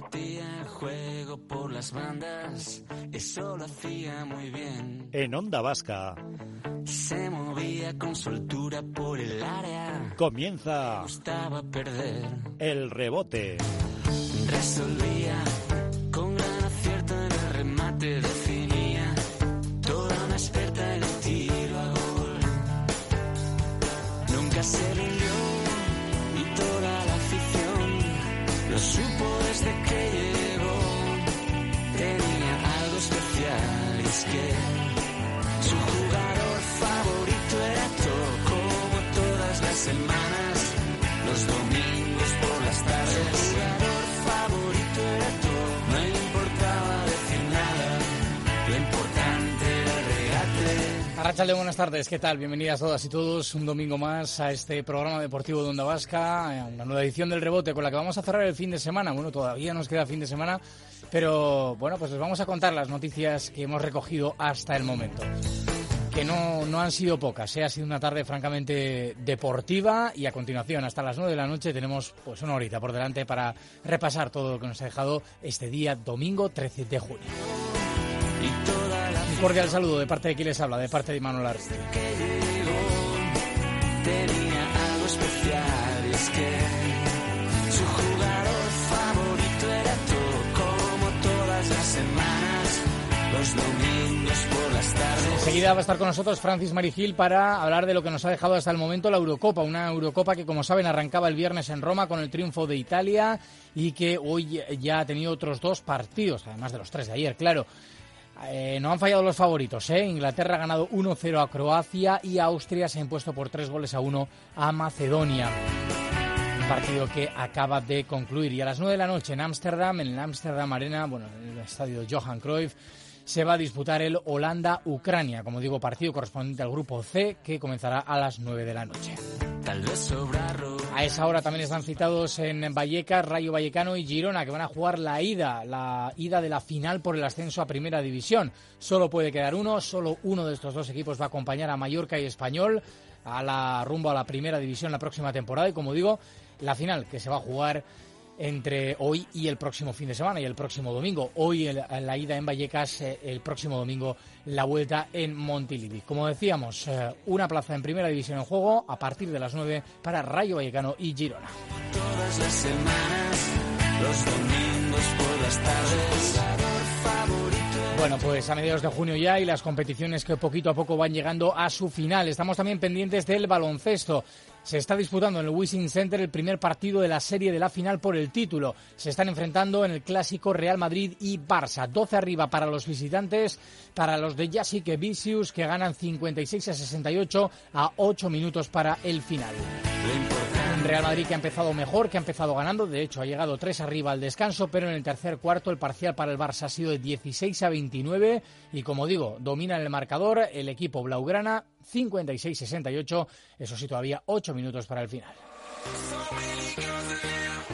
juego por las bandas, eso lo hacía muy bien. En Onda Vasca Se movía con soltura por el área, comienza gustaba perder. el rebote. Resolvía con gran acierto en el remate, definía regate. Arrachalde, buenas tardes, ¿qué tal? Bienvenidas todas y todos un domingo más a este programa deportivo de Onda Vasca, a una nueva edición del rebote con la que vamos a cerrar el fin de semana. Bueno, todavía nos queda fin de semana, pero bueno, pues les vamos a contar las noticias que hemos recogido hasta el momento. Que no, no han sido pocas, ¿eh? ha sido una tarde francamente deportiva y a continuación, hasta las 9 de la noche, tenemos pues una horita por delante para repasar todo lo que nos ha dejado este día, domingo 13 de junio. Cordial saludo de parte de quien les habla, de parte de Manuel Arce. que llegó tenía algo especial y es que su jugador favorito era todo como todas las semanas los domingos por las tardes Enseguida va a estar con nosotros Francis Marigil para hablar de lo que nos ha dejado hasta el momento la Eurocopa, una Eurocopa que como saben arrancaba el viernes en Roma con el triunfo de Italia y que hoy ya ha tenido otros dos partidos, además de los tres de ayer, claro. Eh, no han fallado los favoritos, ¿eh? Inglaterra ha ganado 1-0 a Croacia y Austria se ha impuesto por tres goles a uno a Macedonia. Un partido que acaba de concluir. Y a las 9 de la noche en Ámsterdam, en el Ámsterdam Arena, bueno, en el estadio Johan Cruyff, se va a disputar el Holanda-Ucrania, como digo, partido correspondiente al grupo C, que comenzará a las 9 de la noche. tal vez sobrarlo A esa hora también están citados en Vallecas, Rayo Vallecano y Girona, que van a jugar la ida, la ida de la final por el ascenso a Primera División. Solo puede quedar uno, solo uno de estos dos equipos va a acompañar a Mallorca y Español a la rumbo a la Primera División la próxima temporada y como digo, la final que se va a jugar entre hoy y el próximo fin de semana y el próximo domingo. Hoy el- la ida en Vallecas, eh, el próximo domingo la vuelta en Montilivi. Como decíamos, eh, una plaza en primera división en juego a partir de las 9 para Rayo Vallecano y Girona. todas las semanas los domingos por las tardes Bueno, pues a mediados de junio ya y las competiciones que poquito a poco van llegando a su final. Estamos también pendientes del baloncesto. Se está disputando en el Wishing Center el primer partido de la serie de la final por el título. Se están enfrentando en el clásico Real Madrid y Barça. 12 arriba para los visitantes, para los de Jasique Vicius que ganan 56 a 68 a 8 minutos para el final. Real Madrid que ha empezado mejor, que ha empezado ganando, de hecho ha llegado tres arriba al descanso, pero en el tercer cuarto el parcial para el Barça ha sido de 16 a 29 y como digo, domina en el marcador el equipo blaugrana 56-68, eso sí todavía 8 minutos para el final.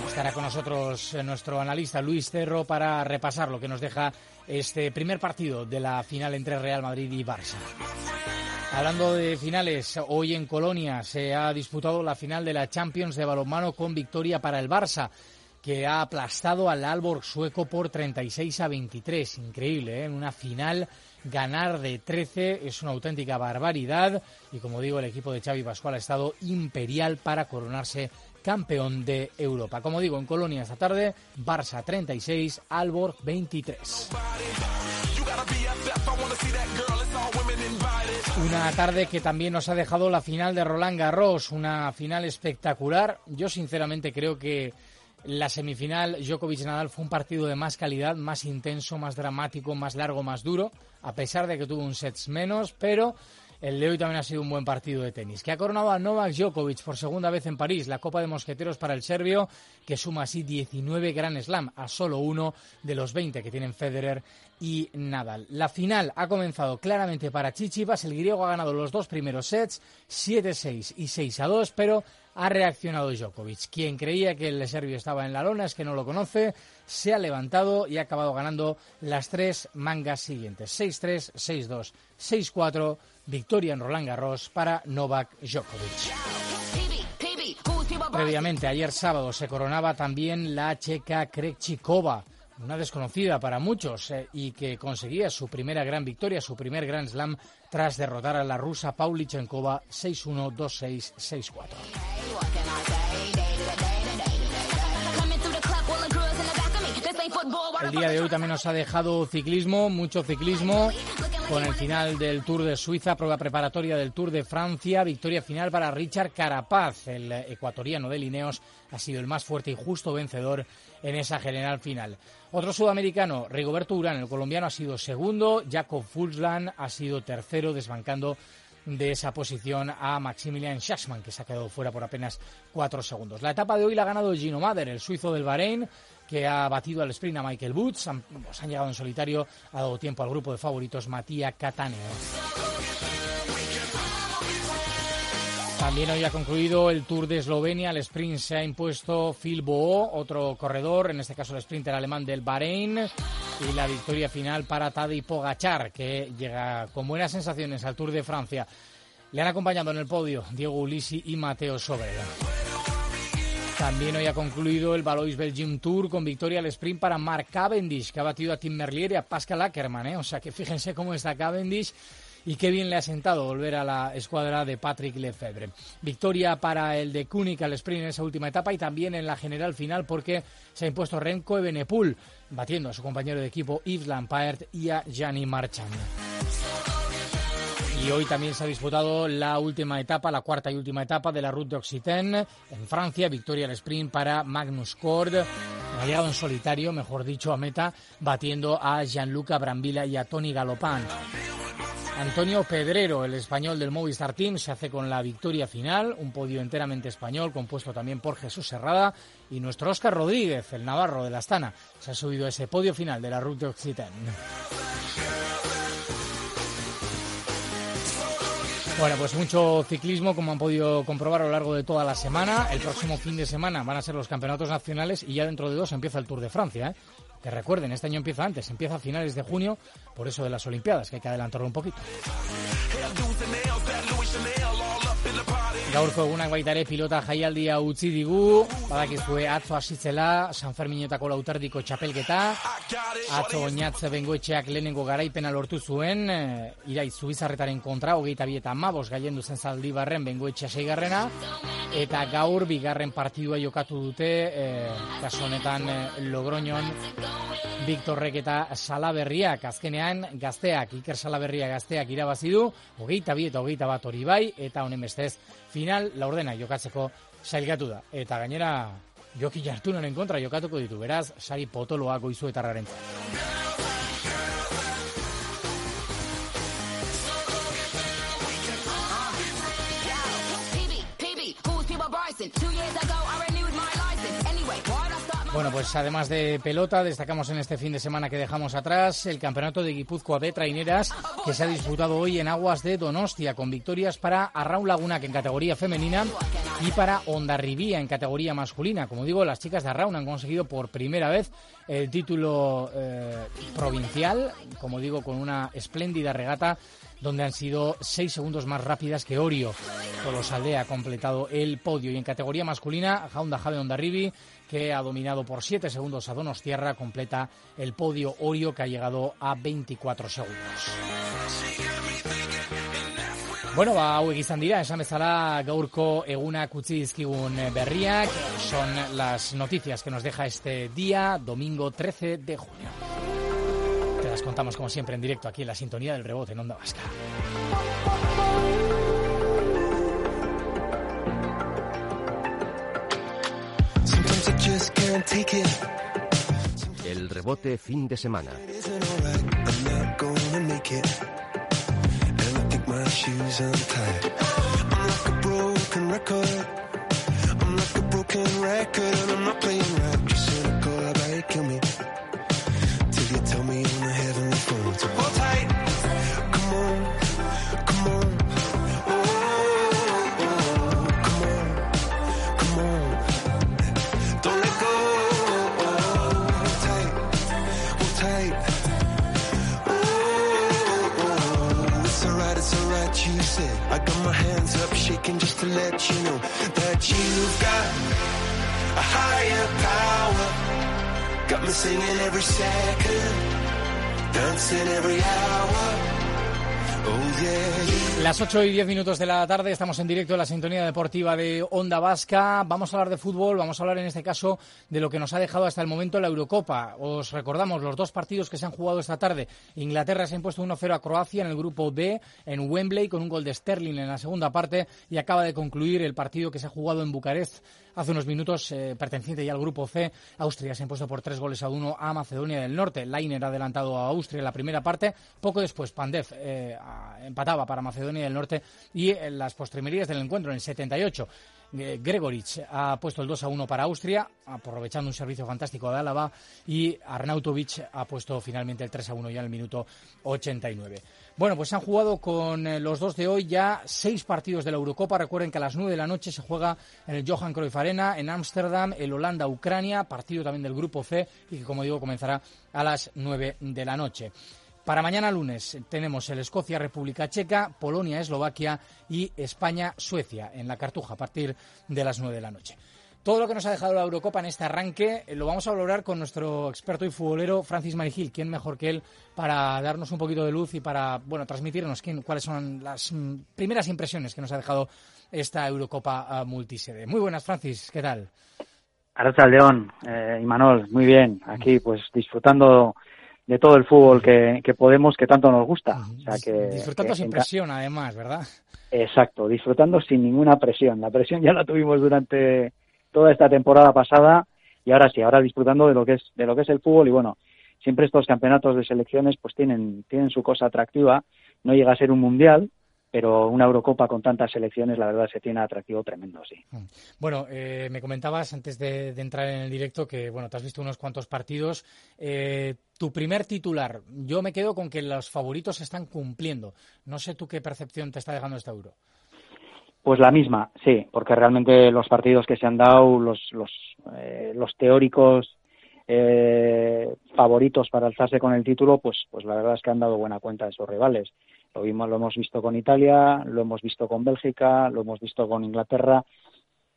Estará con nosotros eh, nuestro analista Luis Cerro para repasar lo que nos deja este primer partido de la final entre Real Madrid y Barça. Hablando de finales, hoy en Colonia se ha disputado la final de la Champions de balonmano con victoria para el Barça, que ha aplastado al Alborg sueco por 36 a 23. Increíble, ¿eh? En una final ganar de 13 es una auténtica barbaridad y como digo, el equipo de Xavi Pascual ha estado imperial para coronarse campeón de Europa. Como digo, en Colonia esta tarde, Barça 36, Alborg 23. Una tarde que también nos ha dejado la final de Roland Garros, una final espectacular. Yo sinceramente creo que la semifinal Djokovic-Nadal fue un partido de más calidad, más intenso, más dramático, más largo, más duro, a pesar de que tuvo un sets menos, pero el de hoy también ha sido un buen partido de tenis, que ha coronado a Novak Djokovic por segunda vez en París, la Copa de Mosqueteros para el serbio, que suma así 19 Grand Slam, a solo uno de los 20 que tienen Federer y Nadal. La final ha comenzado claramente para Chichipas, el griego ha ganado los dos primeros sets, 7-6 y 6-2, pero ha reaccionado Djokovic. Quien creía que el serbio estaba en la lona es que no lo conoce, se ha levantado y ha acabado ganando las tres mangas siguientes. 6-3, 6-2, 6-4, victoria en Roland Garros para Novak Djokovic. previamente. Ayer sábado se coronaba también la checa Krejcikova, una desconocida para muchos eh, y que conseguía su primera gran victoria, su primer Grand Slam tras derrotar a la rusa Paulichenkova 6-1, 2-6, 6-4. El día de hoy también nos ha dejado ciclismo, mucho ciclismo, con el final del Tour de Suiza, prueba preparatoria del Tour de Francia, victoria final para Richard Carapaz, el ecuatoriano de Lineos, ha sido el más fuerte y justo vencedor en esa general final. Otro sudamericano, Rigoberto Urán, el colombiano, ha sido segundo, Jacob Fulsland ha sido tercero, desbancando de esa posición a Maximilian Schachmann, que se ha quedado fuera por apenas cuatro segundos. La etapa de hoy la ha ganado Gino Mader, el suizo del Bahrein, que ha batido al sprint a Michael Woods. Han, pues, han llegado en solitario, ha dado tiempo al grupo de favoritos Matías Cataneo. También hoy ha concluido el Tour de Eslovenia. El sprint se ha impuesto Phil Bo, otro corredor, en este caso el sprinter alemán del Bahrein. Y la victoria final para Tadej Pogachar, que llega con buenas sensaciones al Tour de Francia. Le han acompañado en el podio Diego Ulisi y Mateo Sobrera. También hoy ha concluido el Valois Belgium Tour con victoria al sprint para Mark Cavendish, que ha batido a Tim Merlier y a Pascal Ackermann. ¿eh? O sea que fíjense cómo está Cavendish y qué bien le ha sentado volver a la escuadra de Patrick Lefebvre. Victoria para el de Kunik al sprint en esa última etapa y también en la general final porque se ha impuesto Renko Ebenepul, batiendo a su compañero de equipo Yves Lampard y a Gianni Marchand. Y hoy también se ha disputado la última etapa, la cuarta y última etapa de la Route d'Occitane en Francia. Victoria al sprint para Magnus Cord. Ha llegado en solitario, mejor dicho, a meta, batiendo a Gianluca Brambilla y a Tony Galopán. Antonio Pedrero, el español del Movistar Team, se hace con la victoria final, un podio enteramente español, compuesto también por Jesús Serrada y nuestro Óscar Rodríguez, el navarro de la Astana, se ha subido a ese podio final de la Route d'Occitane. Bueno, pues mucho ciclismo, como han podido comprobar a lo largo de toda la semana. El próximo fin de semana van a ser los campeonatos nacionales y ya dentro de dos empieza el Tour de Francia. ¿eh? Que recuerden, este año empieza antes, empieza a finales de junio, por eso de las Olimpiadas, que hay que adelantarlo un poquito. Gaurko egunak baita ere pilota jaialdia utzi digu, badakizue atzo hasitzela San Ferminetako lautardiko txapelketa, atzo oinatze bengoetxeak lehenengo garaipena lortu zuen, e, irai zubizarretaren kontra, hogeita bi eta amabos gaien duzen zaldi barren bengoetxea seigarrena, eta gaur bigarren partidua jokatu dute, e, kaso honetan e, Logroñon, Victorrek eta Salaberriak, azkenean gazteak, Iker Salaberriak gazteak irabazi du, hogeita bi eta hogeita bat hori bai, eta honen bestez, final laurdena jokatzeko sailgatu da. Eta gainera Joki Jartunoren kontra jokatuko ditu, beraz, sari potoloa goizu bueno, pues además de pelota, destacamos en este fin de semana que dejamos atrás el campeonato de Guipúzcoa de traineras que se ha disputado hoy en aguas de Donostia con victorias para Arraun Laguna en categoría femenina y para Ondarribía en categoría masculina. Como digo, las chicas de Arraun han conseguido por primera vez el título eh, provincial, como digo, con una espléndida regata donde han sido seis segundos más rápidas que Orio. Aldea ha completado el podio y en categoría masculina, Jaunda Jave Ondarribi que ha dominado por 7 segundos a Donostierra, completa el podio Orio que ha llegado a 24 segundos. Bueno, ba, hauek izan dira, esan bezala gaurko egunak utzi dizkigun berriak, son las noticias que nos deja este día, domingo 13 de junio. Las contamos como siempre en directo aquí en la sintonía del rebote en Onda Vasca. El rebote fin de semana. Tight. Come on, come on. Oh. Come on, come on. Don't let go. Hold tight, hold tight. Oh, it's alright, it's alright. You said I got my hands up, shaking just to let you know that you've got a higher power. Got me singing every second Las 8 y 10 minutos de la tarde estamos en directo en la sintonía deportiva de Onda Vasca. Vamos a hablar de fútbol, vamos a hablar en este caso de lo que nos ha dejado hasta el momento la Eurocopa. Os recordamos los dos partidos que se han jugado esta tarde. Inglaterra se ha impuesto 1-0 a Croacia en el grupo B en Wembley con un gol de Sterling en la segunda parte y acaba de concluir el partido que se ha jugado en Bucarest hace unos minutos, eh, perteneciente ya al grupo C. Austria se ha impuesto por tres goles a uno a Macedonia del Norte. Lainer ha adelantado a Austria en la primera parte. Poco después, Pandev eh, empataba para Macedonia del Norte y en las postrimerías del encuentro, en el 78. Eh, Gregoric ha puesto el 2 a 1 para Austria, aprovechando un servicio fantástico de Álava, y Arnautovic ha puesto finalmente el 3 a 1 ya en el minuto 89. Bueno, pues han jugado con eh, los dos de hoy ya seis partidos de la Eurocopa. Recuerden que a las 9 de la noche se juega en el Johan Cruyff Arena, en Ámsterdam, el Holanda-Ucrania, partido también del grupo C, y que, como digo, comenzará a las 9 de la noche. Para mañana lunes tenemos el Escocia-República Checa, Polonia-Eslovaquia y España-Suecia en la Cartuja a partir de las 9 de la noche. Todo lo que nos ha dejado la Eurocopa en este arranque eh, lo vamos a valorar con nuestro experto y futbolero Francis Marigil. ¿Quién mejor que él para darnos un poquito de luz y para bueno transmitirnos quién, cuáles son las mm, primeras impresiones que nos ha dejado esta Eurocopa ah, multisede? Muy buenas, Francis. ¿Qué tal? Arracha León, eh, Imanol, muy bien. Aquí pues disfrutando de todo el fútbol que, que podemos, que tanto nos gusta. O sea, que, Disfrutando que sin presión, además, ¿verdad? Exacto, disfrutando sin ninguna presión. La presión ya la tuvimos durante toda esta temporada pasada y ahora sí, ahora disfrutando de lo que es de lo que es el fútbol y bueno, siempre estos campeonatos de selecciones pues tienen tienen su cosa atractiva. No llega a ser un mundial, pero una Eurocopa con tantas selecciones, la verdad, se tiene atractivo tremendo, sí. Bueno, eh, me comentabas antes de, de entrar en el directo que bueno, te has visto unos cuantos partidos. Eh, tu primer titular, yo me quedo con que los favoritos se están cumpliendo. No sé tú qué percepción te está dejando esta Euro. Pues la misma, sí, porque realmente los partidos que se han dado, los, los, eh, los teóricos eh, favoritos para alzarse con el título, pues, pues la verdad es que han dado buena cuenta de esos rivales. Lo, vimos, lo hemos visto con Italia, lo hemos visto con Bélgica, lo hemos visto con Inglaterra.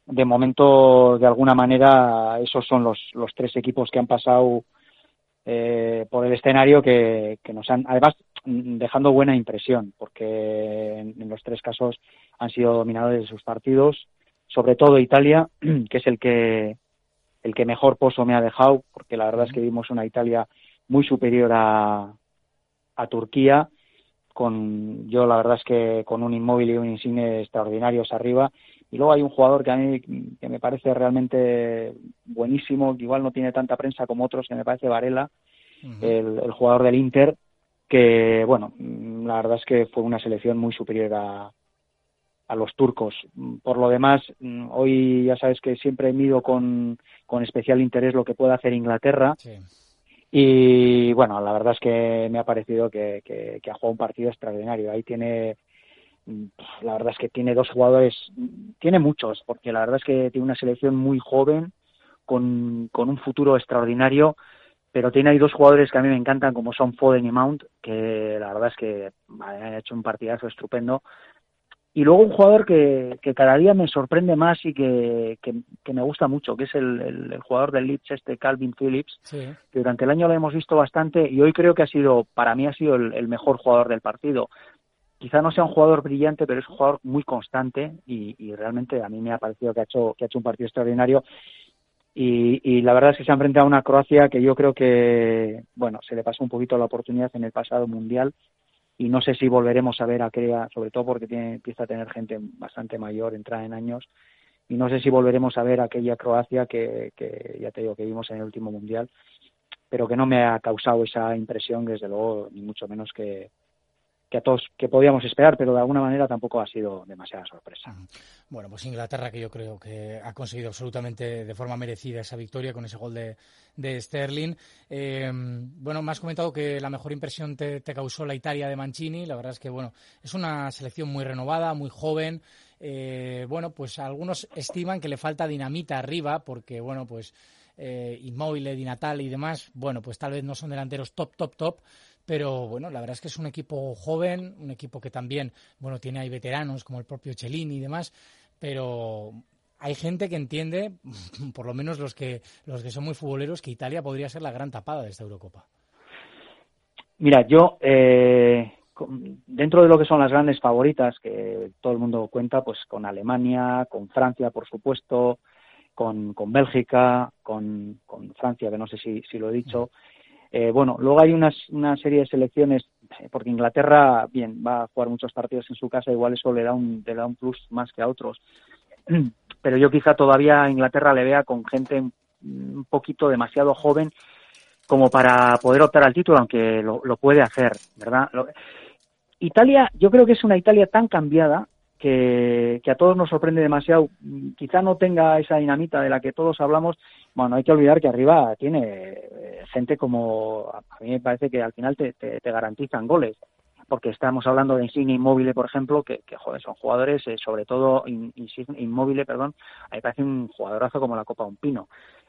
De momento, de alguna manera, esos son los, los tres equipos que han pasado eh, por el escenario que, que nos han, además, dejando buena impresión, porque en, en los tres casos han sido dominadores de sus partidos, sobre todo Italia, que es el que el que mejor pozo me ha dejado, porque la verdad es que vimos una Italia muy superior a, a Turquía, con yo la verdad es que con un inmóvil y un insigne extraordinarios arriba, y luego hay un jugador que a mí que me parece realmente buenísimo, que igual no tiene tanta prensa como otros, que me parece Varela, el, el jugador del Inter, que bueno, la verdad es que fue una selección muy superior a, a los turcos. Por lo demás, hoy ya sabes que siempre mido con, con especial interés lo que pueda hacer Inglaterra. Sí. Y bueno, la verdad es que me ha parecido que, ha jugado un partido extraordinario. Ahí tiene, la verdad es que tiene dos jugadores, tiene muchos, porque la verdad es que tiene una selección muy joven, con, con un futuro extraordinario, pero tiene ahí dos jugadores que a mí me encantan, como son Foden y Mount, que la verdad es que han hecho un partidazo estupendo. Y luego un jugador que, que cada día me sorprende más y que, que, que me gusta mucho, que es el, el, el jugador del Leeds, este Calvin Phillips, Sí. que durante el año lo hemos visto bastante y hoy creo que ha sido, para mí ha sido el, el mejor jugador del partido. Quizá no sea un jugador brillante, pero es un jugador muy constante y, y realmente a mí me ha parecido que ha hecho, que ha hecho un partido extraordinario. Y, y la verdad es que se ha enfrentado a una Croacia que yo creo que, bueno, se le pasó un poquito la oportunidad en el pasado mundial y no sé si volveremos a ver aquella, sobre todo porque tiene, empieza a tener gente bastante mayor, entrada en años, y no sé si volveremos a ver aquella Croacia que, que ya te digo que vimos en el último mundial, pero que no me ha causado esa impresión, desde luego, ni mucho menos que, que a todos que podíamos esperar, pero de alguna manera tampoco ha sido demasiada sorpresa. Bueno, pues Inglaterra que yo creo que ha conseguido absolutamente de forma merecida esa victoria con ese gol de, de Sterling. Eh, bueno, me has comentado que la mejor impresión te, te, causó la Italia de Mancini. La verdad es que bueno, es una selección muy renovada, muy joven. Eh, bueno, pues algunos estiman que le falta dinamita arriba porque bueno, pues eh, Inmóvil, Di Natale y demás, bueno, pues tal vez no son delanteros top, top, top, pero bueno, la verdad es que es un equipo joven, un equipo que también, bueno, tiene ahí veteranos como el propio Cellini y demás, pero hay gente que entiende, por lo menos los que, los que son muy futboleros, que Italia podría ser la gran tapada de esta Eurocopa. Mira, yo, eh, dentro de lo que son las grandes favoritas, que todo el mundo cuenta, pues con Alemania, con Francia, por supuesto, con, con Bélgica, con, con Francia, que no sé si, si lo he dicho. Eh, bueno, luego hay unas, una serie de selecciones, porque Inglaterra, bien, va a jugar muchos partidos en su casa, igual eso le da un, le da un plus más que a otros. Pero yo quizá todavía a Inglaterra le vea con gente un poquito demasiado joven como para poder optar al título, aunque lo, lo puede hacer, ¿verdad? Italia, yo creo que es una Italia tan cambiada que, a todos nos sorprende demasiado. Quizá no tenga esa dinamita de la que todos hablamos. Bueno, hay que olvidar que arriba tiene eh, gente como, a mí me parece que al final te, te, garantizan goles. Porque estamos hablando de Insigne Inmóvil, por ejemplo, que, que joder, son jugadores, eh, sobre todo Inmóvil, perdón, a mí me parece un jugadorazo como la Copa Un Pino.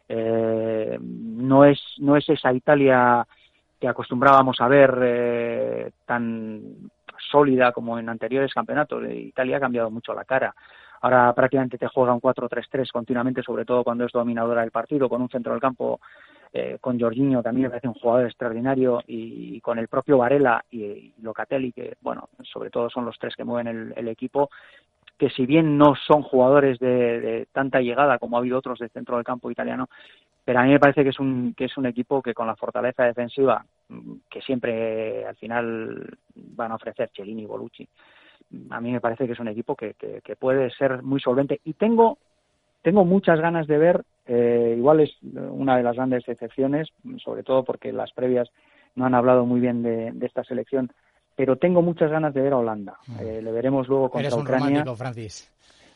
Eh, no es no es esa Italia que acostumbrábamos a ver eh, tan sólida como en anteriores campeonatos. Italia ha cambiado mucho la cara. Ahora prácticamente te juega un 4-3-3 continuamente, sobre todo cuando es dominadora del partido, con un centro del campo, eh, con Jorginho también me parece un jugador extraordinario y, con el propio Varela y, Locatelli, que bueno, sobre todo son los tres que mueven el, equipo, que si bien no son jugadores de, de, tanta llegada como ha habido otros del centro del campo italiano, pero a mí me parece que es un que es un equipo que con la fortaleza defensiva mm, que siempre al final van a ofrecer Cellini y Bolucci a mí me parece que es un equipo que, que, puede ser muy solvente y tengo tengo muchas ganas de ver eh, igual es una de las grandes excepciones sobre todo porque las previas no han hablado muy bien de, esta selección pero tengo muchas ganas de ver a Holanda mm. eh, le veremos luego contra Eres un Ucrania romántico, Francis.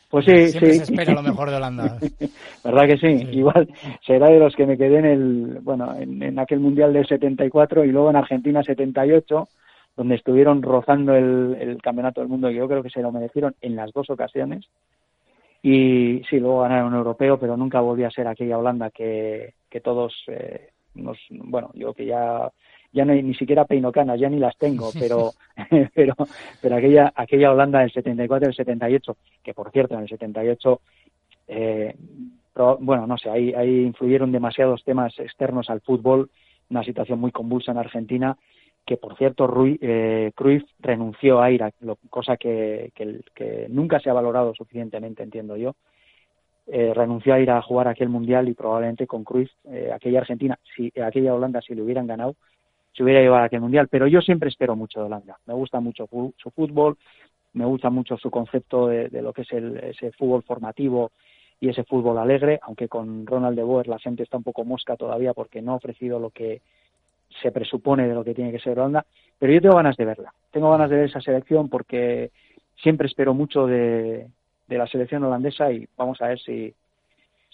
Pues sí, Siempre sí. se espera lo mejor de Holanda. ¿Verdad que sí? Igual será de los que me quedé en el, bueno, en, aquel Mundial del 74 y luego en Argentina 78, donde estuvieron rozando el, el Campeonato del Mundo, y yo creo que se lo merecieron en las dos ocasiones. Y sí, luego ganaron un europeo, pero nunca volvió a ser aquella Holanda que, que todos eh, nos, bueno, yo que ya ya no hay ni siquiera peinocanas, ya ni las tengo, pero pero pero aquella aquella Holanda del 74 y del 78, que por cierto en el 78 eh, bueno, no sé, ahí, ahí influyeron demasiados temas externos al fútbol, una situación muy convulsa en Argentina, que por cierto Rui, eh, Cruyff renunció a ir, a, cosa que, que, nunca se ha valorado suficientemente, entiendo yo, eh, renunció a ir a jugar aquel mundial y probablemente con Cruyff, eh, aquella Argentina, si aquella Holanda, si le hubieran ganado, se hubiera llevado a aquel mundial. Pero yo siempre espero mucho de Holanda. Me gusta mucho su fútbol, me gusta mucho su concepto de, lo que es el, ese fútbol formativo y ese fútbol alegre, aunque con Ronald de Boer la gente está un poco mosca todavía porque no ha ofrecido lo que se presupone de lo que tiene que ser Holanda, pero yo tengo ganas de verla. Tengo ganas de ver esa selección porque siempre espero mucho de, de la selección holandesa y vamos a ver si,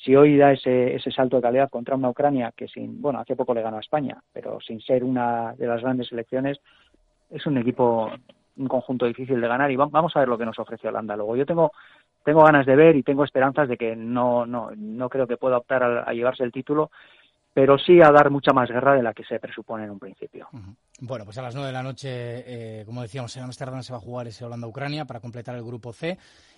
si hoy da ese, ese salto de calidad contra una Ucrania que sin, bueno, hace poco le ganó a España, pero sin ser una de las grandes selecciones, es un equipo, un conjunto difícil de ganar y vamos a ver lo que nos ofrece Holanda luego. Yo tengo, tengo ganas de ver y tengo esperanzas de que no, no, no creo que pueda optar a llevarse el título, pero sí a dar mucha más guerra de la que se presupone en un principio. Bueno, pues a las nueve de la noche, eh, como decíamos, en Amsterdam se va a jugar ese Holanda-Ucrania para completar el grupo C.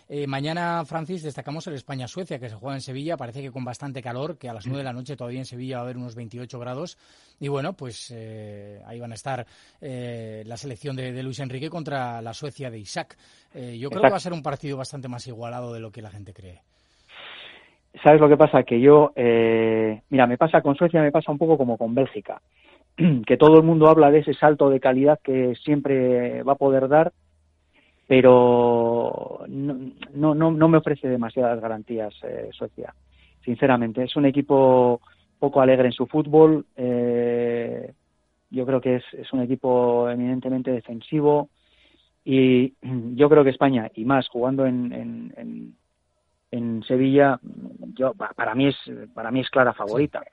Eh, mañana, Francis, destacamos el España-Suecia, que se juega en Sevilla. Parece que con bastante calor, que a las nueve de la noche todavía en Sevilla va a haber unos 28 grados. Y bueno, pues eh, ahí van a estar la selección de, Luis Enrique contra la Suecia de Isaac. yo creo que va a ser un partido bastante más igualado de lo que la gente cree. ¿Sabes lo que pasa? Que yo, eh, mira, me pasa con Suecia, me pasa un poco como con Bélgica, que todo el mundo habla de ese salto de calidad que siempre va a poder dar, pero no, no, no me ofrece demasiadas garantías eh, Suecia, sinceramente. Es un equipo poco alegre en su fútbol, eh, yo creo que es, es un equipo eminentemente defensivo y yo creo que España, y más jugando en, en Sevilla, yo para mí es para mí es clara favorita.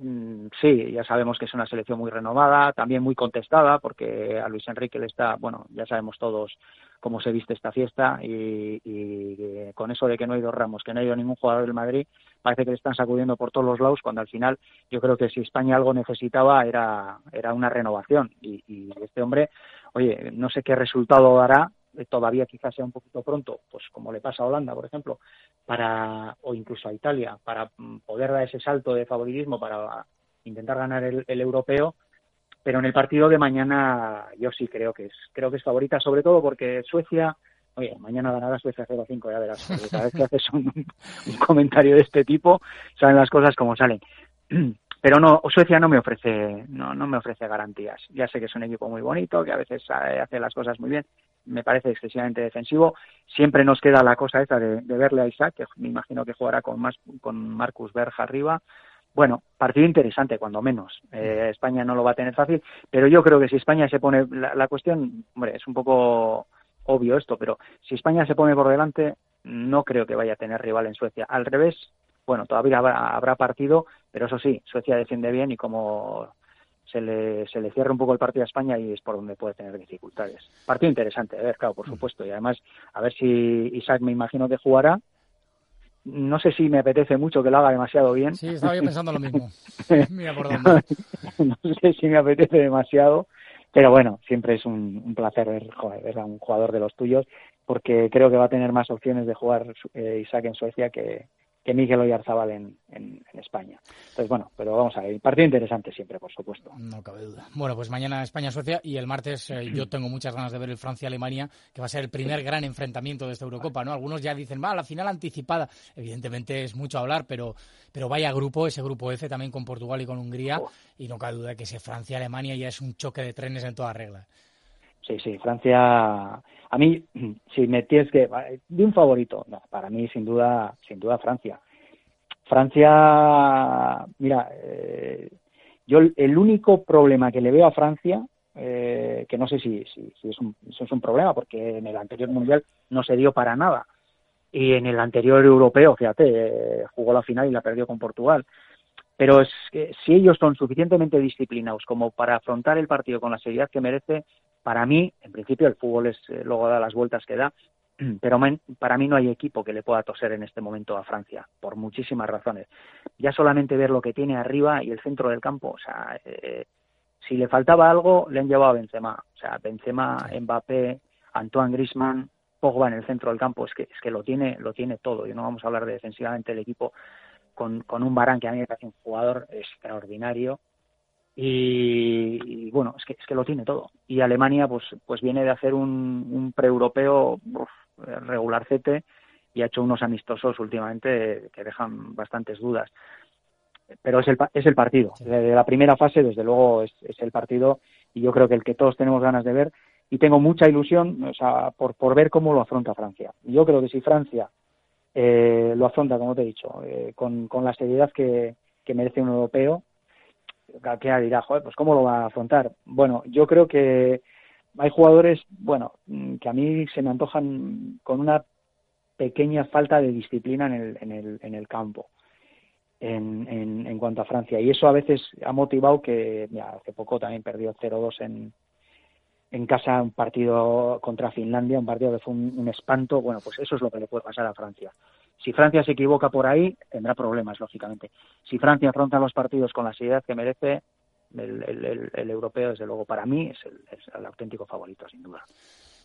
mm, sí, ya sabemos que es una selección muy renovada, también muy contestada, porque a Luis Enrique le está, bueno, ya sabemos todos cómo se viste esta fiesta y, y, con eso de que no ha ido Ramos, que no ha ido ningún jugador del Madrid, parece que le están sacudiendo por todos los lados, cuando al final yo creo que si España algo necesitaba era, era una renovación y, y este hombre, oye, no sé qué resultado dará, todavía quizás sea un poquito pronto, pues como le pasa a Holanda, por ejemplo, para o incluso a Italia, para mm, poder dar ese salto de favoritismo para intentar ganar el, el, europeo, pero en el partido de mañana yo sí creo que es creo que es favorita, sobre todo porque Suecia, oye, mañana ganará Suecia 0-5, ya verás, porque cada vez que haces un, un comentario de este tipo, salen las cosas como salen. pero no Suecia no me ofrece no no me ofrece garantías ya sé que es un equipo muy bonito que a veces hace las cosas muy bien me parece excesivamente defensivo siempre nos queda la cosa esta de, verle a Isaac que me imagino que jugará con más con Marcus Berja arriba bueno, partido interesante, cuando menos. Eh, España no lo va a tener fácil, pero yo creo que si España se pone. La, la, cuestión, hombre, es un poco obvio esto, pero si España se pone por delante, no creo que vaya a tener rival en Suecia. Al revés, bueno, todavía habrá, habrá partido, pero eso sí, Suecia defiende bien y como se le, se le cierra un poco el partido a España y es por donde puede tener dificultades. Partido interesante, a ver, claro, por supuesto. Y además, a ver si Isaac me imagino que jugará. No sé si me apetece mucho que lo haga demasiado bien. Sí, estaba yo pensando lo mismo. Mira por dónde. no sé si me apetece demasiado, pero bueno, siempre es un, un placer ver, joder, ver a un jugador de los tuyos, porque creo que va a tener más opciones de jugar eh, Isaac en Suecia que, que Miguel Oyarzabal en, en, en, España. Entonces, bueno, pero vamos a ver, partido interesante siempre, por supuesto. No cabe duda. Bueno, pues mañana España-Suecia y el martes eh, yo tengo muchas ganas de ver el Francia-Alemania, que va a ser el primer gran enfrentamiento de esta Eurocopa, ¿no? Algunos ya dicen, va, la final anticipada. Evidentemente es mucho hablar, pero, pero vaya grupo, ese grupo F también con Portugal y con Hungría, oh. y no cabe duda que ese Francia-Alemania ya es un choque de trenes en toda regla. Sí, sí, Francia a mí, si me tienes que de un favorito, no, para mí sin duda, sin duda Francia. Francia, mira, eh, yo el único problema que le veo a Francia, eh, que no sé si, si, si es un, problema, porque en el anterior mundial no se dio para nada y en el anterior europeo, fíjate, eh, jugó la final y la perdió con Portugal. Pero es que si ellos son suficientemente disciplinados como para afrontar el partido con la seriedad que merece, para mí, en principio, el fútbol es eh, luego da las vueltas que da, pero para mí no hay equipo que le pueda toser en este momento a Francia, por muchísimas razones. Ya solamente ver lo que tiene arriba y el centro del campo, o sea, eh, si le faltaba algo, le han llevado a Benzema. O sea, Benzema, Mbappé, Antoine Griezmann, Pogba en el centro del campo, es que, es que lo tiene, lo tiene todo. Y no vamos a hablar de defensivamente el equipo con, con un Barán que a mí me parece un jugador extraordinario. Y, y, bueno, es que, es que lo tiene todo. Y Alemania pues, pues viene de hacer un, un pre-europeo regularcete y ha hecho unos amistosos últimamente que dejan bastantes dudas. Pero es el, es el partido. De la primera fase, desde luego, es, es el partido y yo creo que el que todos tenemos ganas de ver y tengo mucha ilusión o sea, por, por ver cómo lo afronta Francia. Yo creo que si Francia eh, lo afronta, como te he dicho, eh, con, con la seriedad que, que merece un europeo, cualquiera dirá, joder, pues ¿cómo lo va a afrontar? Bueno, yo creo que hay jugadores, bueno, que a mí se me antojan con una pequeña falta de disciplina en el, en el, en el campo. En, en, en cuanto a Francia. Y eso a veces ha motivado que, mira, hace poco también perdió 0-2 en, en casa un partido contra Finlandia, un partido que fue un, espanto. Bueno, pues eso es lo que le puede pasar a Francia. Si Francia se equivoca por ahí, tendrá problemas, lógicamente. Si Francia afronta los partidos con la seriedad que merece, el, el, el, el europeo, desde luego, para mí es el, es el auténtico favorito, sin duda.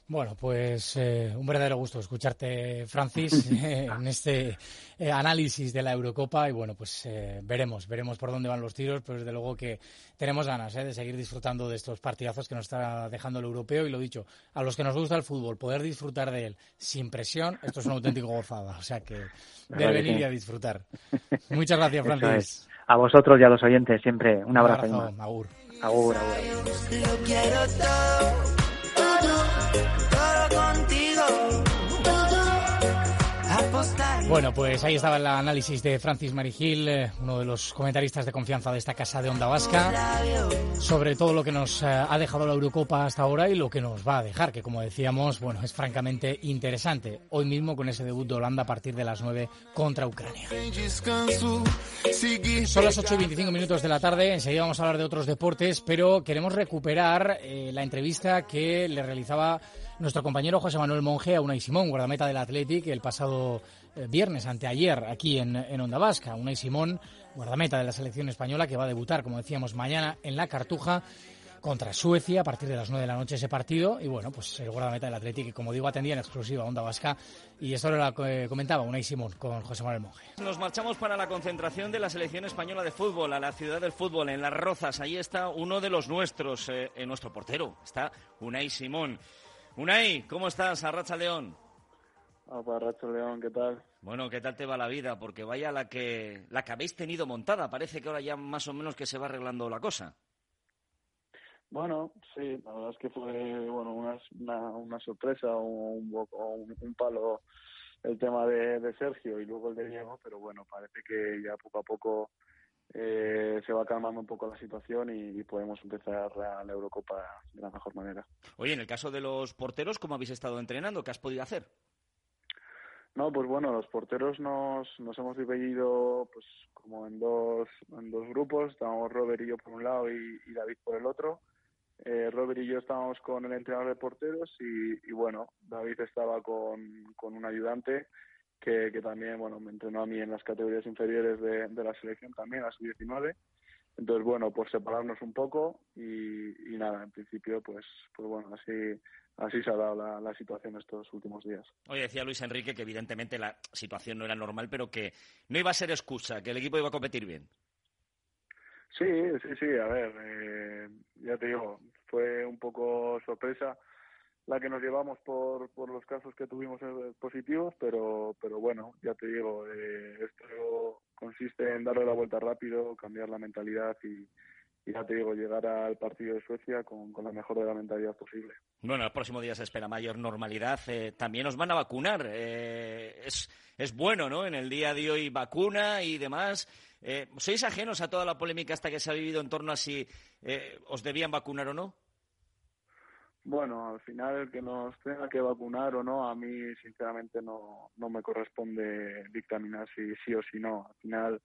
Bueno, pues eh, un verdadero gusto escucharte, Francis, eh, en este eh, análisis de la Eurocopa y bueno, pues eh, veremos, veremos por dónde van los tiros, pero desde luego que tenemos ganas de seguir disfrutando de estos partidazos que nos está dejando el europeo y lo dicho, a los que nos gusta el fútbol, poder disfrutar de él sin presión, esto es una auténtica gozada, o sea que de venir y a disfrutar. Muchas gracias, Francis. Es. A vosotros y a los oyentes siempre un abrazo. Un abrazo agur. Agur, agur. Bueno, pues ahí estaba el análisis de Francis Marigil, eh, uno de los comentaristas de confianza de esta casa de Onda Vasca, sobre todo lo que nos eh, ha dejado la Eurocopa hasta ahora y lo que nos va a dejar, que como decíamos, bueno, es francamente interesante. Hoy mismo con ese debut de Holanda a partir de las 9 contra Ucrania. Son las 8 y 25 minutos de la tarde, enseguida vamos a hablar de otros deportes, pero queremos recuperar eh, la entrevista que le realizaba nuestro compañero José Manuel Monge a Unai Simón, guardameta del Athletic, el pasado viernes, anteayer, aquí en, en Onda Vasca. Unai Simón, guardameta de la selección española, que va a debutar, como decíamos, mañana en la Cartuja contra Suecia a partir de las 9 de la noche ese partido. Y bueno, pues el guardameta del Athletic, que como digo, atendía en exclusiva Onda Vasca. Y esto lo eh, comentaba Unai Simón con José Manuel Monge. Nos marchamos para la concentración de la selección española de fútbol, a la ciudad del fútbol, en Las Rozas. Ahí está uno de los nuestros, eh, nuestro portero. Está Unai Simón. Unai, ¿cómo estás? Arracha León. León, ¿qué tal? Bueno, ¿qué tal te va la vida? Porque vaya la que, la que habéis tenido montada. Parece que ahora ya más o menos que se va arreglando la cosa. Bueno, sí, la verdad es que fue bueno una, una, sorpresa, un, un, un, palo el tema de, de Sergio y luego el de Diego, pero bueno, parece que ya poco a poco eh, se va calmando un poco la situación y, y, podemos empezar la, la, Eurocopa de la mejor manera. Oye, en el caso de los porteros, ¿cómo habéis estado entrenando? ¿Qué has podido hacer? No, pues bueno, los porteros nos, nos hemos dividido pues como en dos, en dos grupos, estábamos Robert y yo por un lado y, David por el otro. Eh, Robert y yo estábamos con el entrenador de porteros y, bueno, David estaba con, con un ayudante que, que, también bueno me entrenó a mí en las categorías inferiores de, de la selección también, a su 19 entonces bueno, por separarnos un poco y, y, nada, en principio pues pues bueno, así así se ha dado la, la, situación estos últimos días. Oye, decía Luis Enrique que evidentemente la situación no era normal, pero que no iba a ser excusa, que el equipo iba a competir bien. Sí, sí, sí, a ver, eh, ya te digo, fue un poco sorpresa la que nos llevamos por, por los casos que tuvimos positivos, pero, pero bueno, ya te digo, eh, esto consiste en darle la vuelta rápido, cambiar la mentalidad y, y ya te digo, llegar al partido de Suecia con, con, la mejor de la mentalidad posible. Bueno, el próximo día se espera mayor normalidad. Eh, también os van a vacunar. Eh, es, es bueno, ¿no? En el día de hoy vacuna y demás. Eh, ¿Sois ajenos a toda la polémica hasta que se ha vivido en torno a si eh, os debían vacunar o no? Bueno, al final el que nos tenga que vacunar o no, a mí sinceramente no, no me corresponde dictaminar si sí o si no. Al final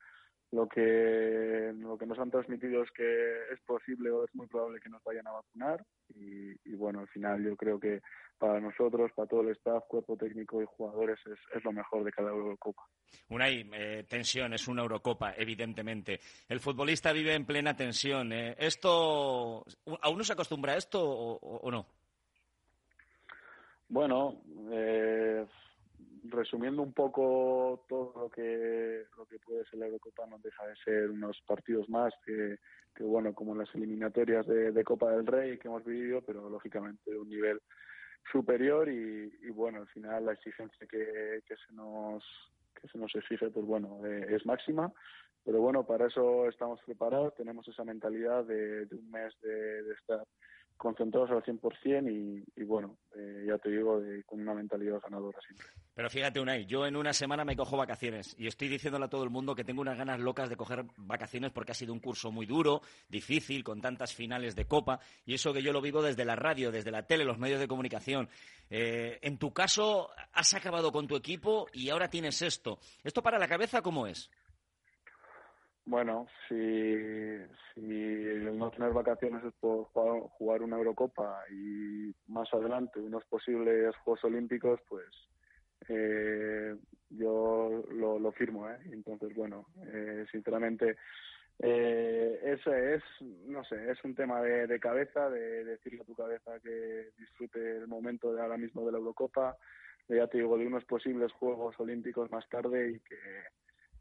lo que lo que nos han transmitido es que es posible o es muy probable que nos vayan a vacunar y, y bueno, al final yo creo que para nosotros, para todo el staff, cuerpo técnico y jugadores es, es lo mejor de cada Eurocopa. Una eh, tensión, es una Eurocopa, evidentemente. El futbolista vive en plena tensión. Eh. ¿Esto, ¿A uno se acostumbra a esto o, o no? Bueno, eh, resumiendo un poco todo lo que lo que puede ser la Eurocopa, no deja de ser unos partidos más que, que bueno, como las eliminatorias de, de Copa del Rey que hemos vivido, pero lógicamente de un nivel superior y, y, bueno, al final la exigencia que, que se nos que se nos exige, pues bueno, eh, es máxima. Pero bueno, para eso estamos preparados, tenemos esa mentalidad de, de un mes de, de, estar concentrados al 100% y, y bueno, eh, ya te digo, con una mentalidad ganadora siempre. Pero fíjate, Unai, yo en una semana me cojo vacaciones y estoy diciéndole a todo el mundo que tengo unas ganas locas de coger vacaciones porque ha sido un curso muy duro, difícil, con tantas finales de Copa y eso que yo lo vivo desde la radio, desde la tele, los medios de comunicación. Eh, en tu caso, has acabado con tu equipo y ahora tienes esto. ¿Esto para la cabeza cómo es? Bueno, si, si el no tener vacaciones es por jugar, jugar, una Eurocopa y más adelante unos posibles Juegos Olímpicos, pues eh, yo lo, firmo, ¿eh? Entonces, bueno, eh, sinceramente, eh, eso es, no sé, es un tema de, de cabeza, de, de decirle a tu cabeza que disfrute el momento de ahora mismo de la Eurocopa, ya te digo, de unos posibles Juegos Olímpicos más tarde y que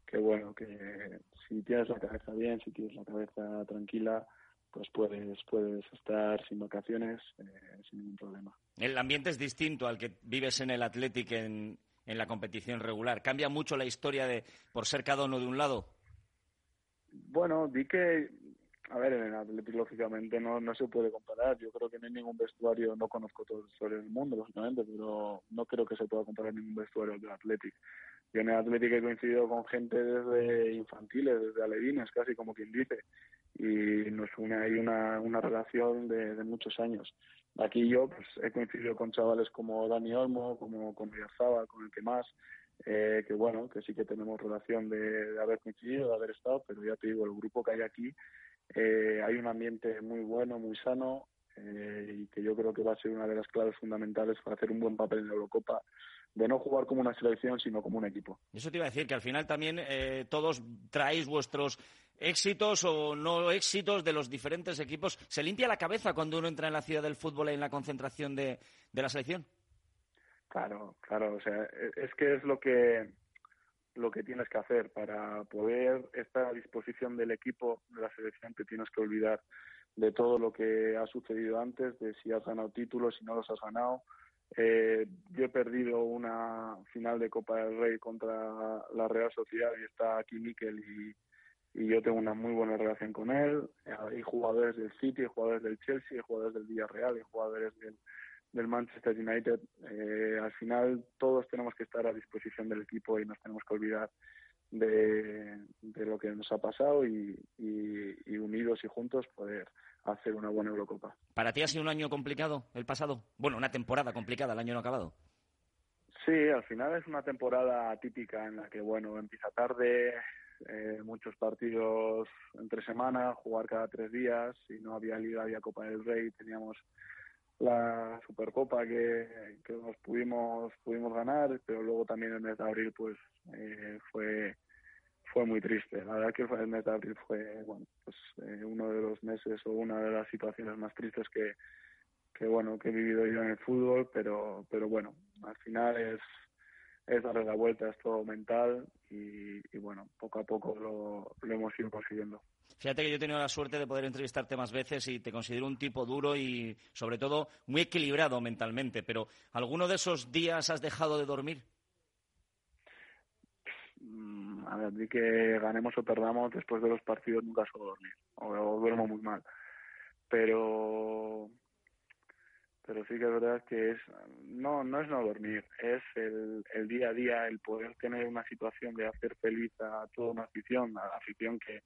que bueno, que si tienes la cabeza bien, si tienes la cabeza tranquila, pues puedes, puedes estar sin vacaciones eh, sin ningún problema. El ambiente es distinto al que vives en el Athletic en, en la competición regular. ¿Cambia mucho la historia de por ser cada uno de un lado? Bueno, di que, a ver, en el Athletic lógicamente no, no se puede comparar. Yo creo que no hay ningún vestuario, no conozco todos los vestuarios del mundo, lógicamente, pero no creo que se pueda comparar ningún vestuario del Athletic yo en el Atlético he coincidido con gente desde infantiles, desde alevines, casi como quien dice, y nos une ahí una, relación de, de muchos años. Aquí yo pues he coincidido con chavales como Dani Olmo, como con Villarzábal, con el que más, eh, que bueno, que sí que tenemos relación de, de haber coincidido, de haber estado, pero ya te digo, el grupo que hay aquí, eh, hay un ambiente muy bueno, muy sano, eh, y que yo creo que va a ser una de las claves fundamentales para hacer un buen papel en la Eurocopa, de no jugar como una selección, sino como un equipo. Eso te iba a decir, que al final también eh, todos traéis vuestros éxitos o no éxitos de los diferentes equipos. ¿Se limpia la cabeza cuando uno entra en la ciudad del fútbol y en la concentración de, de la selección? Claro, claro, o sea, e- es que es lo que lo que tienes que hacer para poder estar a disposición del equipo de la selección te tienes que olvidar de todo lo que ha sucedido antes, de si has ganado títulos, si no los has ganado. Eh, yo he perdido una final de Copa del Rey contra la Real Sociedad y está aquí Miquel y, yo tengo una muy buena relación con él. Eh, Hay jugadores del City, hay jugadores del Chelsea, hay jugadores del Villarreal, hay jugadores del, del Manchester United. Eh, al final todos tenemos que estar a disposición del equipo y nos tenemos que olvidar de, de lo que nos ha pasado y, y, y unidos y juntos poder hacer una buena Eurocopa. ¿Para ti ha sido un año complicado el pasado? Bueno, una temporada complicada, el año no acabado. Sí, al final es una temporada típica en la que, bueno, empieza tarde, eh, muchos partidos entre semana, jugar cada tres días, y no había Liga, había Copa del Rey, teníamos la Supercopa que, que nos pudimos pudimos ganar, pero luego también el mes de abril pues eh, fue fue muy triste. La verdad que el mes de abril fue bueno pues eh, uno de los meses o una de las situaciones más tristes que, que bueno que he vivido yo en el fútbol, pero pero bueno al final es es darle la vuelta, es todo mental y, y bueno poco a poco lo, lo hemos ido consiguiendo. Fíjate que yo he tenido la suerte de poder entrevistarte más veces y te considero un tipo duro y, sobre todo, muy equilibrado mentalmente. Pero, ¿alguno de esos días has dejado de dormir? A ver, di que ganemos o perdamos, después de los partidos nunca suelo dormir, o, o duermo muy mal. Pero pero sí que es verdad que es no no es no dormir, es el, el día a día, el poder tener una situación de hacer feliz a toda una afición, a la afición que,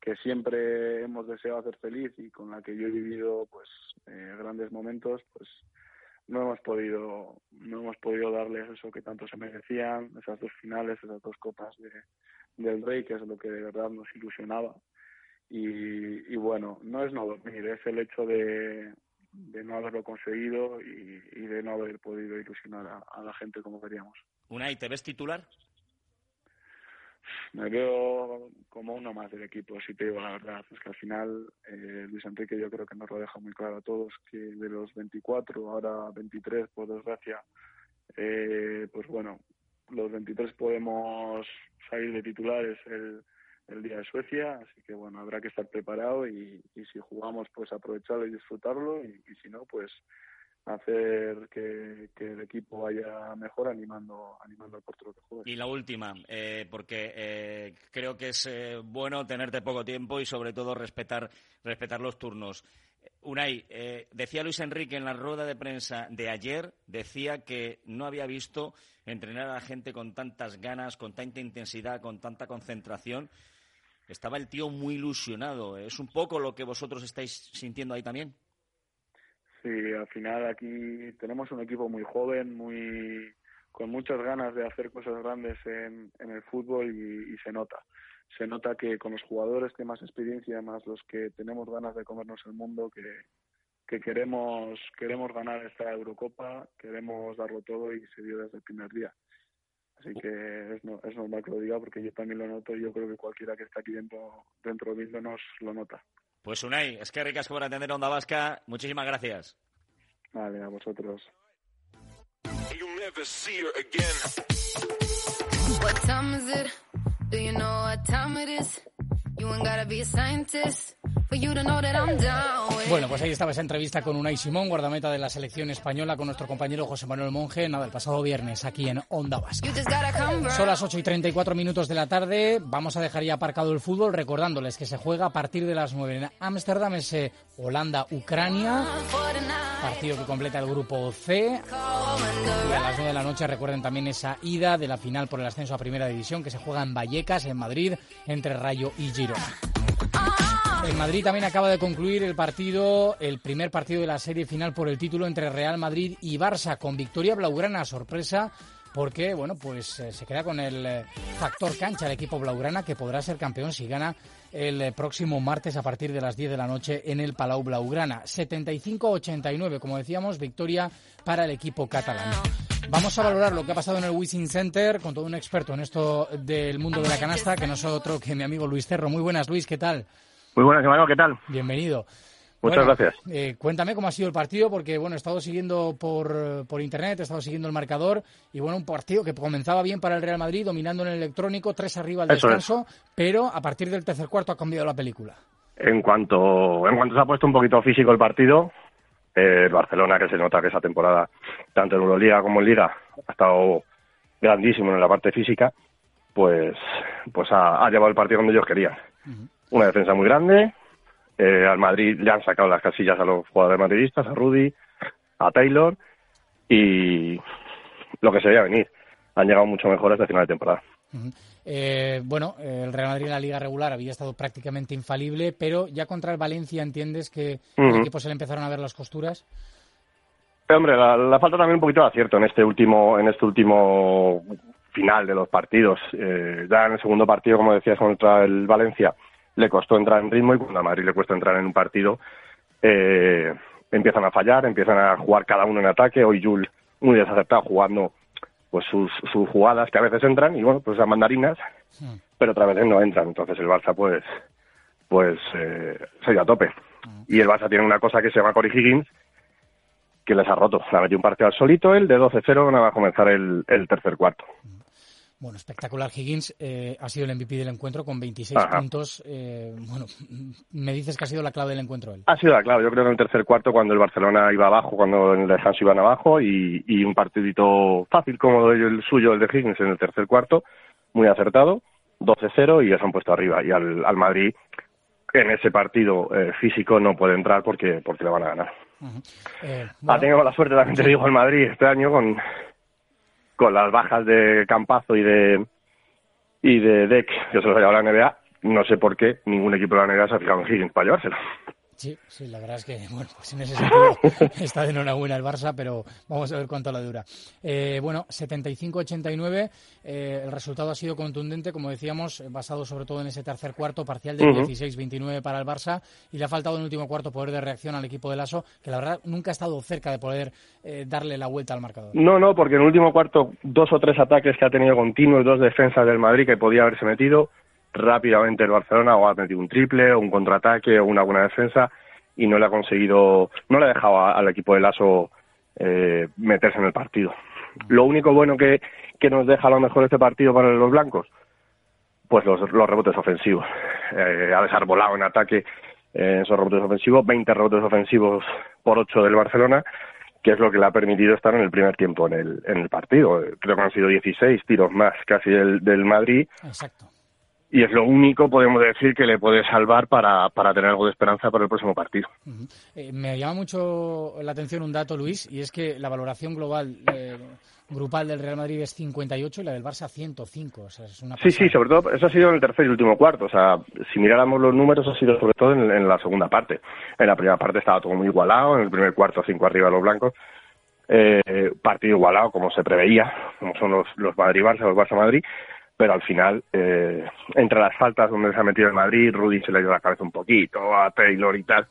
que siempre hemos deseado hacer feliz y con la que yo he vivido pues eh, grandes momentos, pues no hemos podido no hemos podido darles eso que tanto se merecían esas dos finales esas dos copas de, del Rey que es lo que de verdad nos ilusionaba y, y bueno no es no dormir es el hecho de, no haberlo conseguido y, y de no haber podido ilusionar a, a la gente como queríamos Unai, ¿te ves titular? Me veo como uno más del equipo, si te la verdad. Es que al final eh, Luis Enrique yo creo que nos lo deja muy claro a todos que de los 24, ahora 23, por desgracia, eh, pues bueno, los 23 podemos salir de titulares el, el día de Suecia, así que bueno, habrá que estar preparado y, y si jugamos pues aprovecharlo y disfrutarlo y si no pues hacer que, que, el equipo vaya mejor animando animando al portero que juegue. Y la última, eh, porque eh, creo que es eh, bueno tenerte poco tiempo y sobre todo respetar, respetar los turnos. Unai, eh, decía Luis Enrique en la rueda de prensa de ayer, decía que no había visto entrenar a la gente con tantas ganas, con tanta intensidad, con tanta concentración. Estaba el tío muy ilusionado. ¿Es un poco lo que vosotros estáis sintiendo ahí también? Sí, al final aquí tenemos un equipo muy joven, muy con muchas ganas de hacer cosas grandes en, en el fútbol y, se nota. Se nota que con los jugadores que más experiencia, más los que tenemos ganas de comernos el mundo, que, que queremos queremos ganar esta Eurocopa, queremos darlo todo y se dio desde el primer día. Así que es, no, es normal que lo diga porque yo también lo noto y yo creo que cualquiera que está aquí dentro, dentro viéndonos lo nota. Pues Unai, es que ricas por atender a Onda Vasca. Muchísimas gracias. Vale, a vosotros. What time is it? Do you know what time it is? You ain't gotta be a scientist Bueno, pues ahí estaba esa entrevista con Unai Simón, guardameta de la selección española, con nuestro compañero José Manuel Monje, nada, el pasado viernes aquí en Onda Vasca. Son las 8 y 34 minutos de la tarde. Vamos a dejar ya aparcado el fútbol recordándoles que se juega a partir de las 9 en Ámsterdam, ese Holanda-Ucrania. Partido que completa el grupo C. Y a las 9 de la noche recuerden también esa ida de la final por el ascenso a Primera División que se juega en Vallecas, en Madrid, entre Rayo y Girona. En Madrid también acaba de concluir el partido, el primer partido de la serie final por el título entre Real Madrid y Barça, con victoria blaugrana, sorpresa, porque bueno, pues eh, se queda con el eh, factor cancha el equipo blaugrana que podrá ser campeón si gana el eh, próximo martes a partir de las 10 de la noche en el Palau Blaugrana. 75-89, como decíamos, victoria para el equipo catalán. Vamos a valorar lo que ha pasado en el Wishing Center con todo un experto en esto del mundo de la canasta, que no es otro que mi amigo Luis Cerro. Muy buenas, Luis, ¿qué tal? Muy buenas, hermano, ¿qué tal? Bienvenido. Muchas Bueno, gracias. eh, cuéntame cómo ha sido el partido, porque bueno, he estado siguiendo por, por internet, he estado siguiendo el marcador, y bueno, un partido que comenzaba bien para el Real Madrid, dominando en el electrónico, tres arriba al Eso es. descanso, pero a partir del tercer cuarto ha cambiado la película. En cuanto, en cuanto se ha puesto un poquito físico el partido, eh, el Barcelona, que se nota que esa temporada, tanto en Euroliga como en Liga, ha estado grandísimo en la parte física, pues, pues ha, ha llevado el partido donde ellos querían. Una defensa muy grande, eh, al Madrid le han sacado las casillas a los jugadores madridistas, a Rudy, a Taylor, y lo que se veía venir. Han llegado mucho mejores de final de temporada. Eh, bueno, eh, el Real Madrid en la liga regular había estado prácticamente infalible, pero ya contra el Valencia entiendes que equipo se le empezaron a ver las costuras. Pero, hombre, la, la falta también un poquito de acierto en este último, en este último final de los partidos. Eh, ya en el segundo partido, como decías, contra el Valencia, le costó entrar en ritmo y cuando a Madrid le cuesta entrar en un partido, eh, empiezan a fallar, empiezan a jugar cada uno en ataque. Hoy Jul muy desacertado jugando pues sus, sus jugadas que a veces entran y bueno, pues las mandarinas, pero otras veces no entran. Entonces el Barça pues pues eh, se dio a tope. Y el Barça tiene una cosa que se llama Corey Higgins, que les ha roto. Le ha metido un partido al solito, el de 12-0, nada va a comenzar el, el tercer cuarto. Bueno, espectacular. Higgins eh, ha sido el MVP del encuentro con 26 Ajá. puntos. Eh, bueno, me dices que ha sido la clave del encuentro él. Ha sido la clave. Yo creo que en el tercer cuarto, cuando el Barcelona iba abajo, cuando en el descanso iban abajo, y, y un partidito fácil como el suyo, el de Higgins, en el tercer cuarto, muy acertado, 12-0, y ya se han puesto arriba. Y al, al Madrid, en ese partido eh, físico, no puede entrar porque, porque le van a ganar. Eh, Ha bueno, tenido la suerte también, te digo, el Madrid este año con, con las bajas de Campazo y de y de Deck, que se los ha llevado la NBA. No sé por qué ningún equipo de la NBA se ha fijado en Higgins para llevárselo. Sí, sí, la verdad es que, bueno, pues en ese sentido está de enhorabuena el Barça, pero vamos a ver cuánto la dura. Eh, bueno, 75-89, eh, el resultado ha sido contundente, como decíamos, basado sobre todo en ese tercer cuarto, parcial de Ujú. 16-29 para el Barça, y le ha faltado en el último cuarto poder de reacción al equipo de Lasso, que la verdad nunca ha estado cerca de poder eh, darle la vuelta al marcador. No, no, porque en el último cuarto, dos o tres ataques que ha tenido continuos, dos defensas del Madrid que podía haberse metido. Rápidamente el Barcelona o ha metido un triple, o un contraataque, o una buena defensa, y no le ha conseguido, no le ha dejado al equipo de Lasso eh, meterse en el partido. Lo único bueno que, que nos deja a lo mejor este partido para los blancos, pues los, rebotes ofensivos. Eh, ha desarbolado en ataque eh, esos rebotes ofensivos, 20 rebotes ofensivos por 8 del Barcelona, que es lo que le ha permitido estar en el primer tiempo en el, en el partido. Creo que han sido 16 tiros más casi del, del Madrid Exacto. Y es lo único, podemos decir, que le puede salvar para, para tener algo de esperanza para el próximo partido. Eh, me llama mucho la atención un dato, Luis, y es que la valoración global eh, grupal del Real Madrid es 58 y la del Barça 105. O sea, es una Sí, sí, sobre todo eso ha sido en el tercer y último cuarto. O sea, si miráramos los números, ha sido sobre todo en, en la segunda parte. En la primera parte estaba todo muy igualado, en el primer cuarto cinco arriba los blancos. Eh, partido igualado, como se preveía, como son los, los Madrid-Barça, los Barça-Madrid. Pero al final, eh, entre las faltas donde se ha metido el Madrid, Rudy se le dio la cabeza un poquito, a Taylor y tal,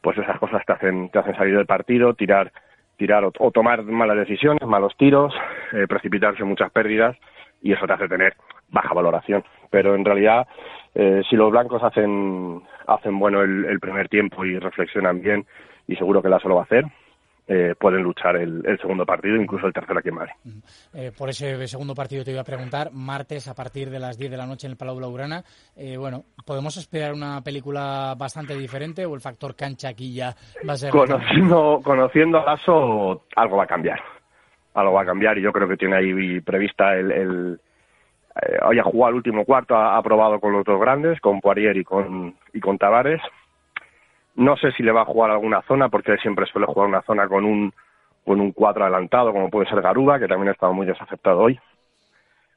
pues esas cosas te hacen, te hacen salir del partido, tirar tirar o, tomar malas decisiones, malos tiros, eh, precipitarse muchas pérdidas y eso te hace tener baja valoración. Pero en realidad, eh, si los blancos hacen, hacen bueno el, el primer tiempo y reflexionan bien, y seguro que la solo va a hacer, eh, pueden luchar el, el segundo partido, incluso el tercero aquí en Madrid. Eh, por ese segundo partido te iba a preguntar, martes a partir de las 10 de la noche en el Palau Blaugrana. Eh, bueno, ¿podemos esperar una película bastante diferente o el factor cancha aquí ya va a ser... Conociendo, conociendo a Lasso, algo va a cambiar. Algo va a cambiar y yo creo que tiene ahí prevista el... el eh, hoy ha jugado el último cuarto, ha, ha probado con los dos grandes, con Poirier y con, y con Tavares. No sé si le va a jugar alguna zona, porque siempre suele jugar una zona con un con un 4 adelantado, como puede ser Garuba, que también ha estado muy desaceptado hoy.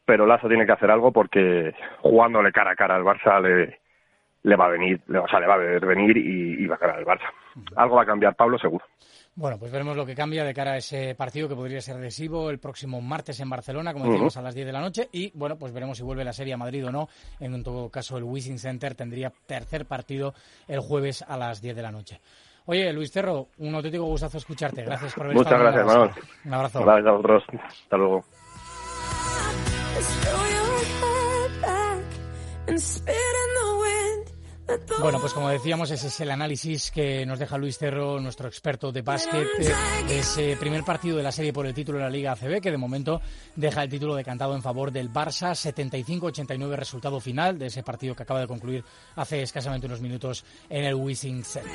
Pero Lazo tiene que hacer algo porque jugándole cara a cara al Barça le, le va a venir, le, o sea, le va a ver venir y, y va a ganar el Barça. Algo va a cambiar Pablo, seguro. Bueno, pues veremos lo que cambia de cara a ese partido que podría ser decisivo el próximo martes en Barcelona, como decíamos, Ujú. a las 10 de la noche. Y bueno, pues veremos si vuelve la serie a Madrid o no. En todo caso, el Wishing Center tendría tercer partido el jueves a las 10 de la noche. Oye, Luis Cerro, un auténtico gustazo escucharte. Gracias por haber Muchas estado gracias, Manuel. Un abrazo. Gracias a vosotros. Hasta luego. Bueno, pues como decíamos, ese es el análisis que nos deja Luis Cerro, nuestro experto de básquet, de ese primer partido de la serie por el título de la Liga ACB, que de momento deja el título decantado en favor del Barça, 75-89 resultado final de ese partido que acaba de concluir hace escasamente unos minutos en el Wishing Center.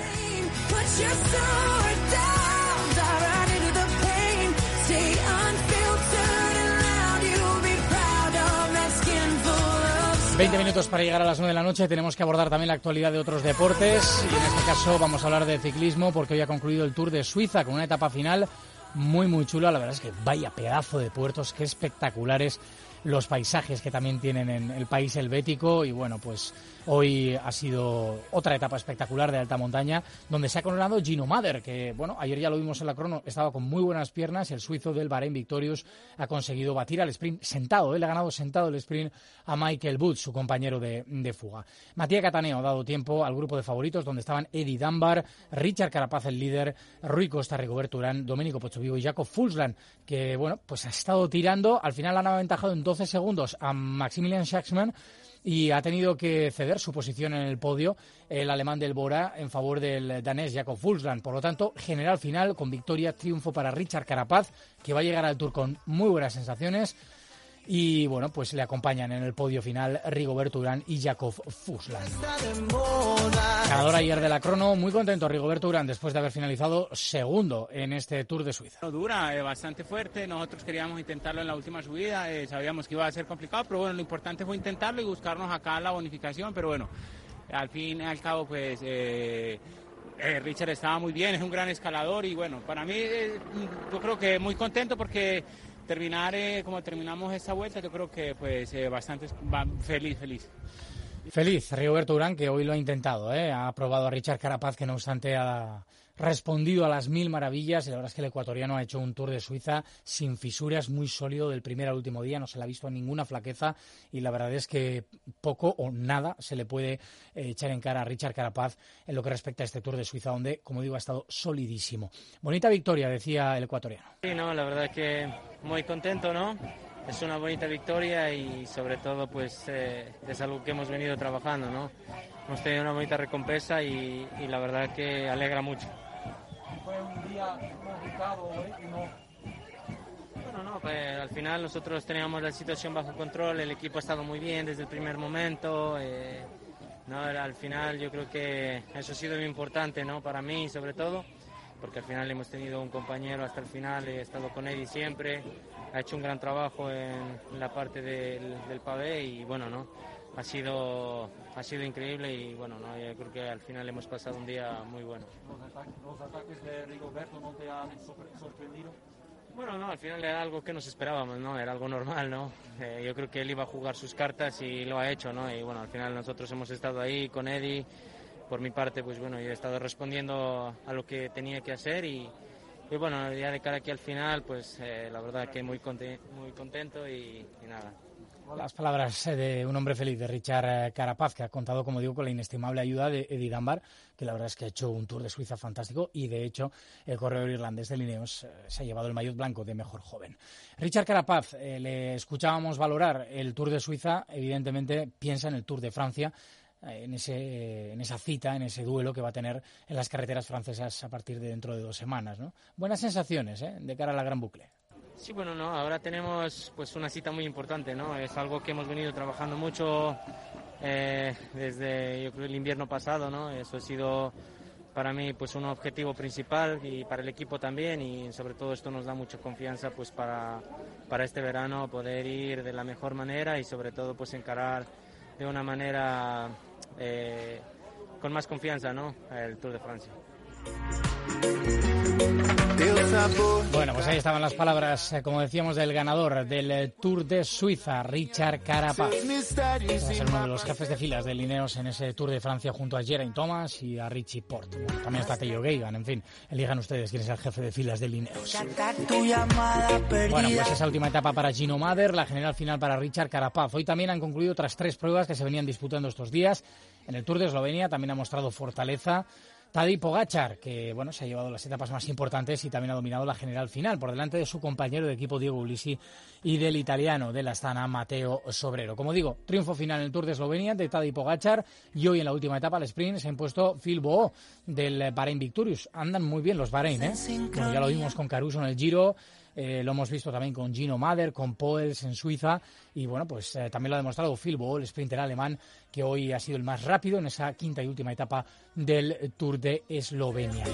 20 minutos para llegar a las 9 de la noche. Tenemos que abordar también la actualidad de otros deportes. Y en este caso vamos a hablar de ciclismo porque hoy ha concluido el Tour de Suiza con una etapa final muy, muy chula. La verdad es que vaya pedazo de puertos, qué espectaculares los paisajes que también tienen en el país helvético. Y bueno, pues hoy ha sido otra etapa espectacular de alta montaña donde se ha coronado Gino Mader, que bueno, ayer ya lo vimos en la crono, estaba con muy buenas piernas el suizo del Bahrein Victorious ha conseguido batir al sprint sentado. Él ha ganado sentado el sprint a Michael Booth, su compañero de, fuga. Matías Cataneo ha dado tiempo al grupo de favoritos donde estaban Eddie Dunbar, Richard Carapaz el líder, Rui Costa, Rigoberto Urán, Domenico Pochovivo y Jacob Fulsland, que bueno, pues ha estado tirando, al final han aventajado en 12 segundos a Maximilian Schaxman y ha tenido que ceder su posición en el podio el alemán del Bora en favor del danés Jacob Fulsland. Por lo tanto, general final con victoria, triunfo para Richard Carapaz, que va a llegar al Tour con muy buenas sensaciones. Y bueno, pues le acompañan en el podio final Rigoberto Urán y Jacob Fusland. Ganador ayer de la crono, muy contento Rigoberto Urán después de haber finalizado segundo en este Tour de Suiza. Dura, eh, bastante fuerte. Nosotros queríamos intentarlo en la última subida. eh, sabíamos que iba a ser complicado, pero bueno, lo importante fue intentarlo y buscarnos acá la bonificación. Pero bueno, al fin y al cabo, pues eh, eh, Richard estaba muy bien, es un gran escalador y bueno, para mí eh, yo creo que muy contento porque terminar eh, como terminamos esta vuelta, yo creo que pues eh, bastante feliz, feliz. Feliz Rigoberto Urán, que hoy lo ha intentado, ¿eh? ha probado a Richard Carapaz, que no obstante ha respondido a las mil maravillas. Y la verdad es que el ecuatoriano ha hecho un Tour de Suiza sin fisuras, muy sólido del primer al último día. No se le ha visto ninguna flaqueza y la verdad es que poco o nada se le puede eh, echar en cara a Richard Carapaz en lo que respecta a este Tour de Suiza, donde, como digo, ha estado solidísimo. Bonita victoria, decía el ecuatoriano. Sí, no, la verdad que muy contento, ¿no? Es una bonita victoria y sobre todo pues eh, es algo que hemos venido trabajando, ¿no? Hemos tenido una bonita recompensa y, y la verdad que alegra mucho. Fue un día complicado hoy, Bueno, no, pues, al final nosotros teníamos la situación bajo control, el equipo ha estado muy bien desde el primer momento. eh, no, al final yo creo que eso ha sido muy importante ¿no? para mí sobre todo, porque al final hemos tenido un compañero hasta el final, he estado con Eddie siempre, ha hecho un gran trabajo en la parte del, del pavé y bueno, ¿no? Ha, sido, ha sido increíble y bueno, ¿no? yo creo que al final hemos pasado un día muy bueno. ¿Los ataques de Rigoberto no te han sorprendido? Bueno, no, al final era algo que nos esperábamos, ¿no? Era algo normal, ¿no? Eh, yo creo que él iba a jugar sus cartas y lo ha hecho, ¿no? Y bueno, al final nosotros hemos estado ahí con Eddie. Por mi parte, pues bueno, yo he estado respondiendo a lo que tenía que hacer y, y bueno, ya de cara aquí al final, pues eh, la verdad que muy, muy contento y, y nada. Las palabras eh, de un hombre feliz, de Richard eh, Carapaz, que ha contado, como digo, con la inestimable ayuda de Eddie Dunbar, que la verdad es que ha hecho un Tour de Suiza fantástico y, de hecho, el corredor irlandés de Lineos eh, se ha llevado el maillot blanco de mejor joven. Richard Carapaz, le escuchábamos valorar el Tour de Suiza, evidentemente piensa en el Tour de Francia, en, ese, en esa cita, en ese duelo que va a tener en las carreteras francesas a partir de dentro de dos semanas. ¿no? Buenas sensaciones ¿eh? de cara a la gran bucle. Sí, bueno, no, ahora tenemos pues una cita muy importante, ¿no? Es algo que hemos venido trabajando mucho eh, desde el invierno pasado, ¿no? Eso ha sido para mí pues un objetivo principal y para el equipo también y sobre todo esto nos da mucha confianza pues para, para este verano poder ir de la mejor manera y sobre todo pues encarar de una manera eh, con más confianza, ¿no? El Tour de Francia. Bueno, pues ahí estaban las palabras, eh, como decíamos, del ganador del eh, Tour de Suiza, Richard Carapaz. Va a ser uno de los jefes de filas de Lineos en ese Tour de Francia junto a Geraint Thomas y a Richie Porte. Bueno, también está Tello Geigan, en fin, elijan ustedes quién es el jefe de filas de Lineos. Bueno, pues esa última etapa para Gino Mader, la general final para Richard Carapaz. Hoy también han concluido otras tres pruebas que se venían disputando estos días. En el Tour de Eslovenia también ha mostrado fortaleza. Tadej Pogachar, que bueno, se ha llevado las etapas más importantes y también ha dominado la general final, por delante de su compañero de equipo Diego Ulisi y del italiano de la Astana Mateo Sobrero. Como digo, triunfo final en el Tour de Eslovenia de Tadej Pogachar y hoy en la última etapa, el sprint, se ha impuesto Phil Boó del Bahrein Victorious. Andan muy bien los Bahrein, ¿eh? Bueno, ya lo vimos con Caruso en el Giro, eh, lo hemos visto también con Gino Mader, con Poels en Suiza y bueno, pues eh, también lo ha demostrado Phil Boll, el sprinter alemán, que hoy ha sido el más rápido en esa quinta y última etapa del Tour de Eslovenia.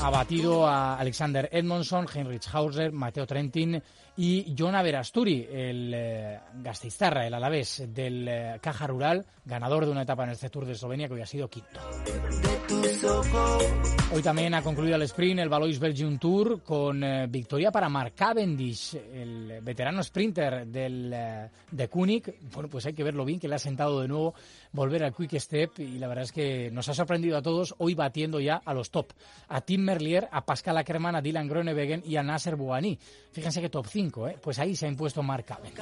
Ha batido a Alexander Edmondson, Heinrich Hauser, Mateo Trentin y Jonah Verasturi, el eh, Gasteiztarra, el alavés del eh, Caja Rural, ganador de una etapa en este Tour de Eslovenia que hoy ha sido quinto. Hoy también ha concluido el sprint el Valois Belgium Tour con eh, victoria para Mark Cavendish, el veterano sprinter del, eh, de Kunik. Bueno, pues hay que verlo bien, que le ha sentado de nuevo volver al Quick Step y la verdad es que nos ha sorprendido a todos hoy batiendo ya a los top. A Tim Merlier, a Pascal Ackermann, a Dylan Groenewegen y a Nasser Bouhanni. Fíjense que top 5, ¿eh? pues ahí se ha impuesto Mark Cavendish.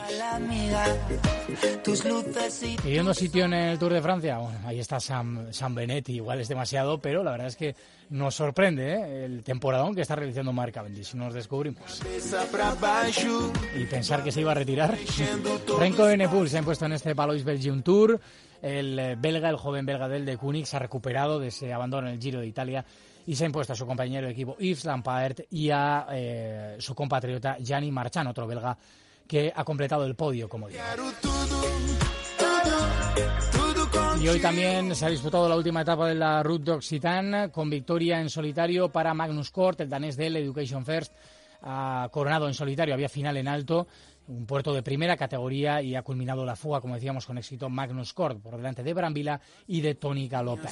Pidiendo sitio en el Tour de Francia, bueno, ahí está Sam, Sam Benetti, igual es demasiado, pero la verdad es que nos sorprende ¿eh? el temporadón que está realizando Mark Cavendish, nos descubrimos. Y pensar que se iba a retirar. Renko Enepool se ha impuesto en este Palois Belgium Tour. El eh, belga, el joven belga del de Kunik, se ha recuperado de ese abandono en el Giro de Italia y se ha impuesto a su compañero de equipo Yves Lampaert y a eh, su compatriota Gianni Marchand, otro belga que ha completado el podio, como digo. Y hoy también se ha disputado la última etapa de la Route d'Occitane con victoria en solitario para Magnus Kort, el danés del Education First. Coronado en solitario, había final en alto, un puerto de primera categoría y ha culminado la fuga, como decíamos, con éxito Magnus Kort por delante de Brambila y de Tony Galopin.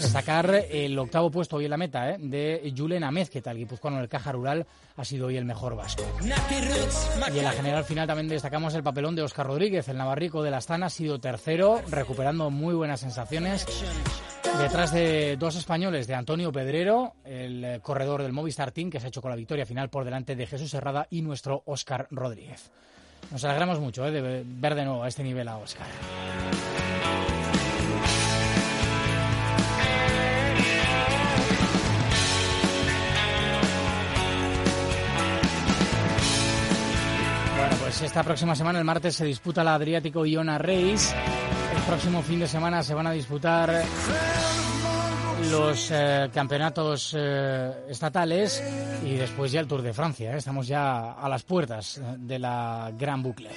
Destacar el octavo puesto hoy en la meta ¿eh? de Julen Amezqueta, el guipuzcoano del Caja Rural, ha sido hoy el mejor vasco. Y en la general final también destacamos el papelón de Oscar Rodríguez, el navarrico de la Astana, ha sido tercero, recuperando muy buenas sensaciones. Detrás de dos españoles, de Antonio Pedrero, el eh, corredor del Movistar Team, que se ha hecho con la victoria final por delante de Jesús Herrada y nuestro Óscar Rodríguez. Nos alegramos mucho ¿eh? de ver de nuevo a este nivel a Óscar. Bueno, pues esta próxima semana, el martes, se disputa la Adriático Iona Race. El próximo fin de semana se van a disputar los eh, campeonatos eh, estatales y después ya el Tour de Francia. ¿eh? Estamos ya a las puertas de la gran bucle.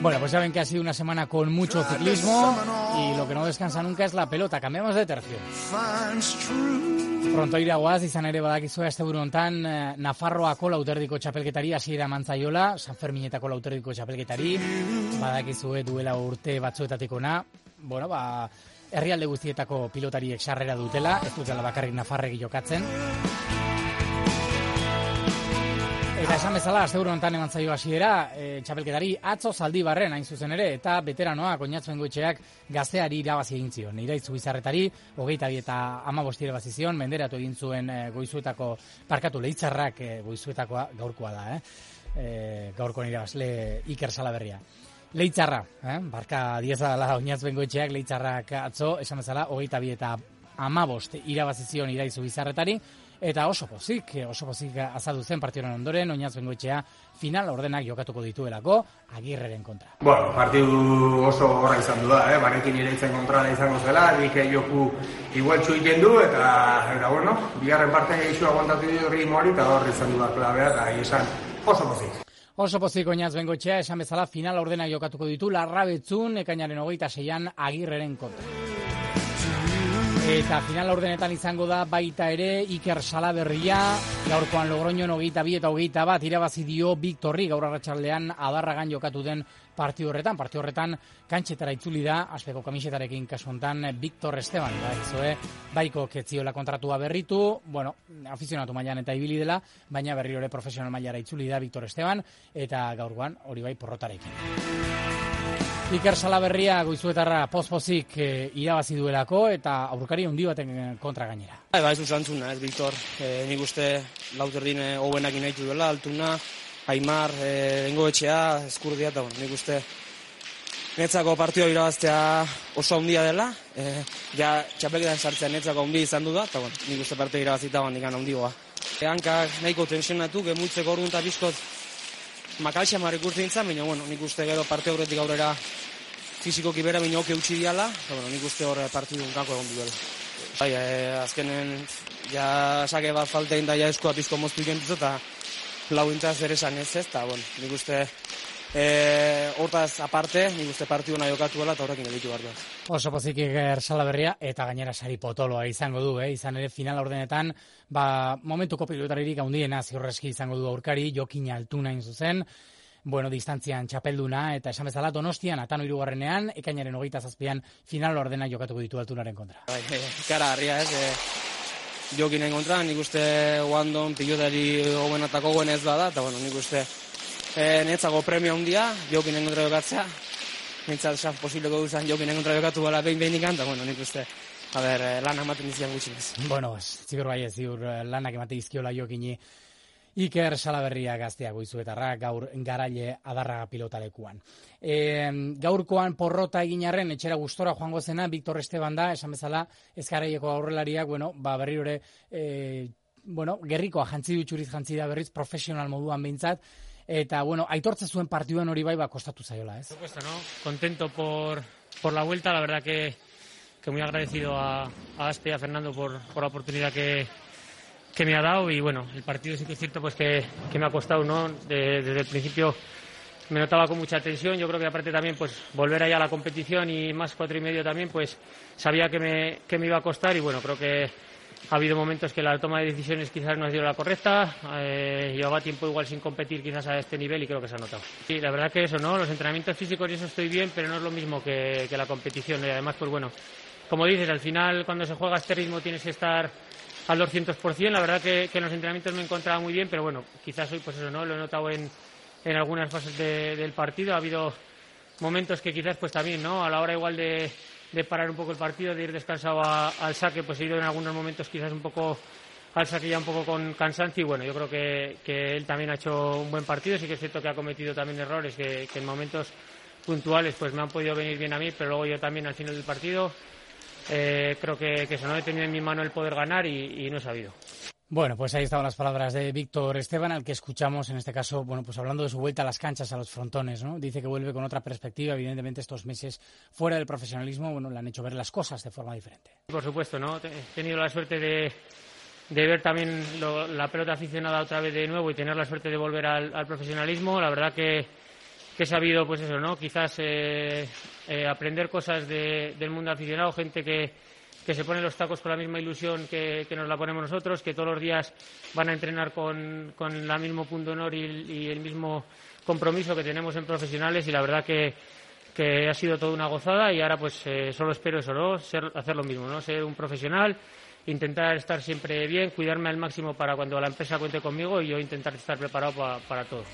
Bueno, pues saben que ha sido una semana con mucho ciclismo y lo que no descansa nunca es la pelota. Cambiamos de tercio. Pronto iraguaz izan ere badakizue asteburu hontan eh, Nafarroako lauterdiko txapelketari hasiera mantzaiola, San Ferminetako lauterdiko txapelketari, badakizue duela urte batzuetatik ona, bueno, ba, herrialde guztietako pilotariek sarrera dutela, ez dutela bakarrik Nafarregi jokatzen. Eta esan bezala, asteburu honetan eman zaio hasiera, e, txapelketari atzo zaldibarren hain zuzen ere, eta veteranoak oinatzen goitxeak gazteari irabazi egin zion. Iraitzu bizarretari, hogeita bi eta ama bosti irabazi zion, menderatu egin zuen e, goizuetako, parkatu lehitzarrak e, goizuetakoa gaurkoa da, eh? E, gaurkoan irabazle Iker Salaberria. Leitzarra, eh? barka dieza dela oinatz bengoetxeak, leitzarrak atzo, esan bezala, hogeita eta amabost irabazi zion iraizu bizarretari, eta oso pozik, oso pozik azaldu zen partioren ondoren, oinatz bengoetxea final ordenak jokatuko dituelako, agirreren kontra. Bueno, partidu oso horra izan du da, eh? barekin ireitzen kontrala izango zela, nik joku igualtxu egiten du, eta, eta bueno, bigarren parte gehiago aguantatu du ritmoari, eta horri izan du da klabea, eta esan oso pozik. Oso pozik oinaz bengoetxea, esan bezala final ordenak jokatuko ditu, larrabetzun, ekainaren hogeita seian agirreren kontra. Eta final ordenetan izango da baita ere Iker Salaberria, gaurkoan Logroñon hogeita bi eta hogeita bat irabazi dio Victorri gaur arratsaldean adarragan jokatu den partio horretan. Partio horretan kantxetara itzuli da, aspeko kamisetarekin kasu hontan Victor Esteban, baizue, baiko ketziola kontratua berritu, bueno, afizionatu mailan eta ibili dela, baina berriro ere profesional mailara itzuli da Victor Esteban, eta gaurkoan hori bai porrotarekin. Iker Salaberria goizuetarra pozpozik e, irabazi duelako eta aurkari handi baten kontra gainera. Bai, ba, ez duz antzuna, ez, Victor. E, nik uste lauterdin e, hobenak inaitu duela, altuna, Aimar, e, dengo etxea, eskurdia, eta bueno, nik uste netzako partioa irabaztea oso handia dela, e, ja txapelketan sartzea netzako handi izan du da, eta nik uste partioa irabazita handikan handigoa. E, hankak nahiko tensionatu, gemuitzeko orduan eta bizkot makalxa marrik urte baina bueno, nik uste gero parte horretik aurrera fizikoki bera baina oke utzi diala, eta bueno, nik uste horre partidu kako egon duela. Bai, e, azkenen, ja sake bat faltein da ja eskua pizko moztu ikentuz, eta lau intaz ere esan ez ez, eta bueno, nik uste E, hortaz aparte, nik uste partidu nahi jokatu dela eta horrekin editu behar duaz. Oso pozik Iker Salaberria eta gainera sari potoloa izango du, eh? izan ere final ordenetan, ba, momentuko pilotaririk handiena ziurreski izango du aurkari, jokin altuna zuzen, bueno, distantzian txapelduna, eta esan bezala donostian, atano irugarrenean, ekainaren hogeita zazpian, final ordena jokatuko ditu altunaren kontra. Bai, e, kara, harria ez, e, jokinen kontra, nik uste guandon pilotari hobenatako guen ez bada, eta bueno, nik uste e, netzako premio handia, jokinen kontra jokatzea, nintzat esan posibleko duzan jokinen kontra jokatu bala behin behin ikan, eta bueno, nik uste, a ber, eh, lan ematen dizian gutxinez. Bueno, zigur bai ez, zigur eh, lanak emate izkiola jokini, Iker Salaberria gaztea goizuetarra gaur garaile adarra pilotalekuan. E, gaurkoan porrota eginarren etxera gustora joango zena Victor Esteban da, esan bezala ezkaraieko aurrelariak, bueno, ba berri hori e, bueno, gerrikoa jantzi dutxuriz jantzi da berriz profesional moduan behintzat, eta bueno, aitortze zuen partiduen hori bai ba kostatu zaiola, ez? Supuesto, ¿no? Contento por, por la vuelta, la verdad que, que muy agradecido a, a Aspe y a Fernando por, por la oportunidad que, que me ha dado y bueno, el partido sí que es cierto pues que, que me ha costado, ¿no? De- desde el principio me notaba con mucha tensión, yo creo que aparte también pues volver allá a la competición y más cuatro y medio también pues sabía que me, que me iba a costar y bueno, creo que ha habido momentos que la toma de decisiones quizás no ha sido la correcta, eh, llevaba tiempo igual sin competir quizás a este nivel y creo que se ha notado. Y la verdad que eso, ¿no? Los entrenamientos físicos y eso estoy bien, pero no es lo mismo que, que la competición y además pues bueno, como dices, al final cuando se juega a este ritmo tienes que estar al 200%. La verdad que, que en los entrenamientos me encontraba muy bien, pero bueno, quizás hoy, pues eso, ¿no? Lo he notado en, en algunas fases de- del partido. Ha habido momentos que quizás, pues también, ¿no? A la hora igual de, de parar un poco el partido, de ir descansado al saque, pues he ido en algunos momentos quizás un poco al saque ya un poco con cansancio y bueno, yo creo que, que él también ha hecho un buen partido. Sí que es cierto que ha cometido también errores que, en momentos puntuales pues me han podido venir bien a mí, pero luego yo también al final del partido eh, creo que, que eso no he tenido en mi mano el poder ganar y no he sabido. Bueno, pues ahí estaban las palabras de Víctor Esteban, al que escuchamos en este caso, bueno, pues hablando de su vuelta a las canchas, a los frontones, ¿no? Dice que vuelve con otra perspectiva, evidentemente estos meses fuera del profesionalismo, bueno, le han hecho ver las cosas de forma diferente. Por supuesto, ¿no? He tenido la suerte de, de ver también lo- la pelota aficionada otra vez de nuevo y tener la suerte de volver al, al profesionalismo. La verdad que, que he sabido, pues eso, ¿no? Quizás eh, eh, aprender cosas de- del mundo aficionado, gente que, que se pone los tacos con la misma ilusión que, que nos la ponemos nosotros, que todos los días van a entrenar con, con el mismo punto honor y el mismo compromiso que tenemos en profesionales y la verdad que, que ha sido toda una gozada y ahora pues eh, solo espero eso, ¿no? Ser, hacer lo mismo, ¿no? Ser un profesional, intentar estar siempre bien, cuidarme al máximo para cuando la empresa cuente conmigo y yo intentar estar preparado pa- para todo.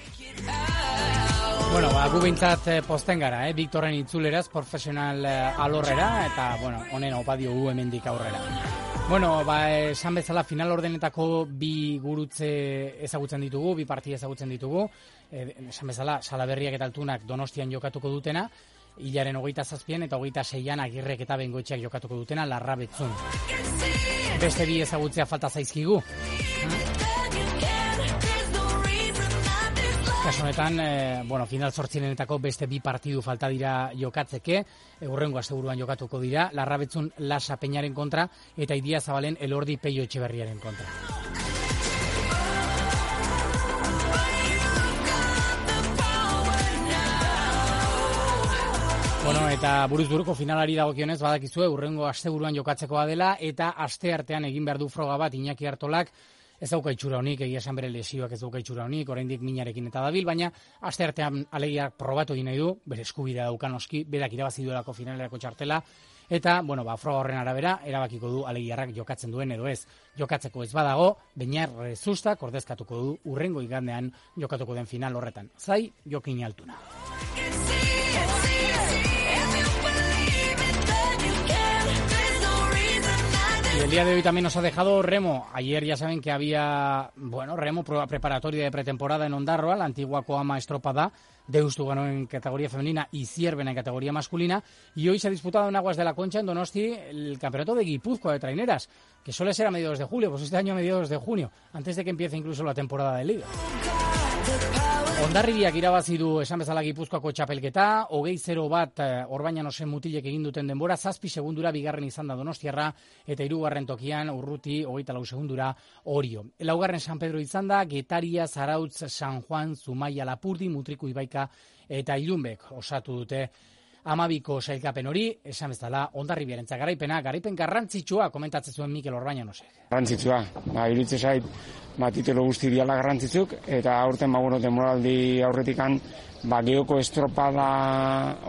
Bueno, ba, gu behintzat eh, posten gara, eh? Viktorren itzuleraz, profesional eh, alorrera, eta, bueno, honen opa diogu hemendik aurrera. Bueno, ba, esan bezala final ordenetako bi gurutze ezagutzen ditugu, bi partia ezagutzen ditugu, eh, esan bezala salaberriak eta altunak donostian jokatuko dutena, hilaren hogeita zazpian eta hogeita seian agirrek eta bengoetxeak jokatuko dutena larra betzun. Beste bi ezagutzea falta zaizkigu. Kaso honetan, eh, bueno, final zortzirenetako beste bi partidu falta dira jokatzeke, eurrengo asteburuan jokatuko dira, larrabetzun Lasa Peñaren kontra eta Idia Zabalen Elordi Peio Etxeberriaren kontra. Bueno, eta buruz buruko finalari dagokionez badakizue urrengo asteburuan jokatzekoa dela eta aste artean egin behar du froga bat Iñaki Artolak ez dauka itxura honik, egia esan bere lesioak ez dauka itxura honik, oraindik minarekin eta dabil, baina aste artean alegiak probatu egin nahi du, bere eskubidea daukan oski, berak irabazi duelako finalerako txartela, eta, bueno, ba, froga horren arabera, erabakiko du alegiarrak jokatzen duen edo ez. Jokatzeko ez badago, Beñar Rezustak ordezkatuko du urrengo igandean jokatuko den final horretan. Zai, jokin altuna. El día de hoy también nos ha dejado Remo. Ayer ya saben que había, bueno, Remo, prueba preparatoria de pretemporada en Ondarroa, la antigua Coama Estropada. Deustu ganó en categoría femenina y Cierven en categoría masculina. Y hoy se ha disputado en Aguas de la Concha, en Donosti, el campeonato de Guipúzcoa de traineras, que suele ser a mediados de julio, pues este año a mediados de junio, antes de que empiece incluso la temporada de liga. Ondarribiak irabazi du esan bezala Gipuzkoako txapelketa, hogei zero bat eh, Orbañanosen mutilek egin duten denbora, zazpi segundura bigarren izan da Donostiarra, eta hirugarren tokian urruti hogeita lau segundura orio. Laugarren San Pedro izan da, Getaria, Zarautz, San Juan, Zumaia, Lapurdi, Mutriku Ibaika eta Ilunbek osatu dute amabiko sailkapen hori, esan bezala, ondarribiarentzat garaipena, garaipen garrantzitsua komentatzen zuen Mikel Orbañanosek. Garrantzitsua, ba, iritze zait, ba, titelo guzti diala garrantzitsuk, eta aurten, ba, bueno, demoraldi aurretikan, ba, geoko estropada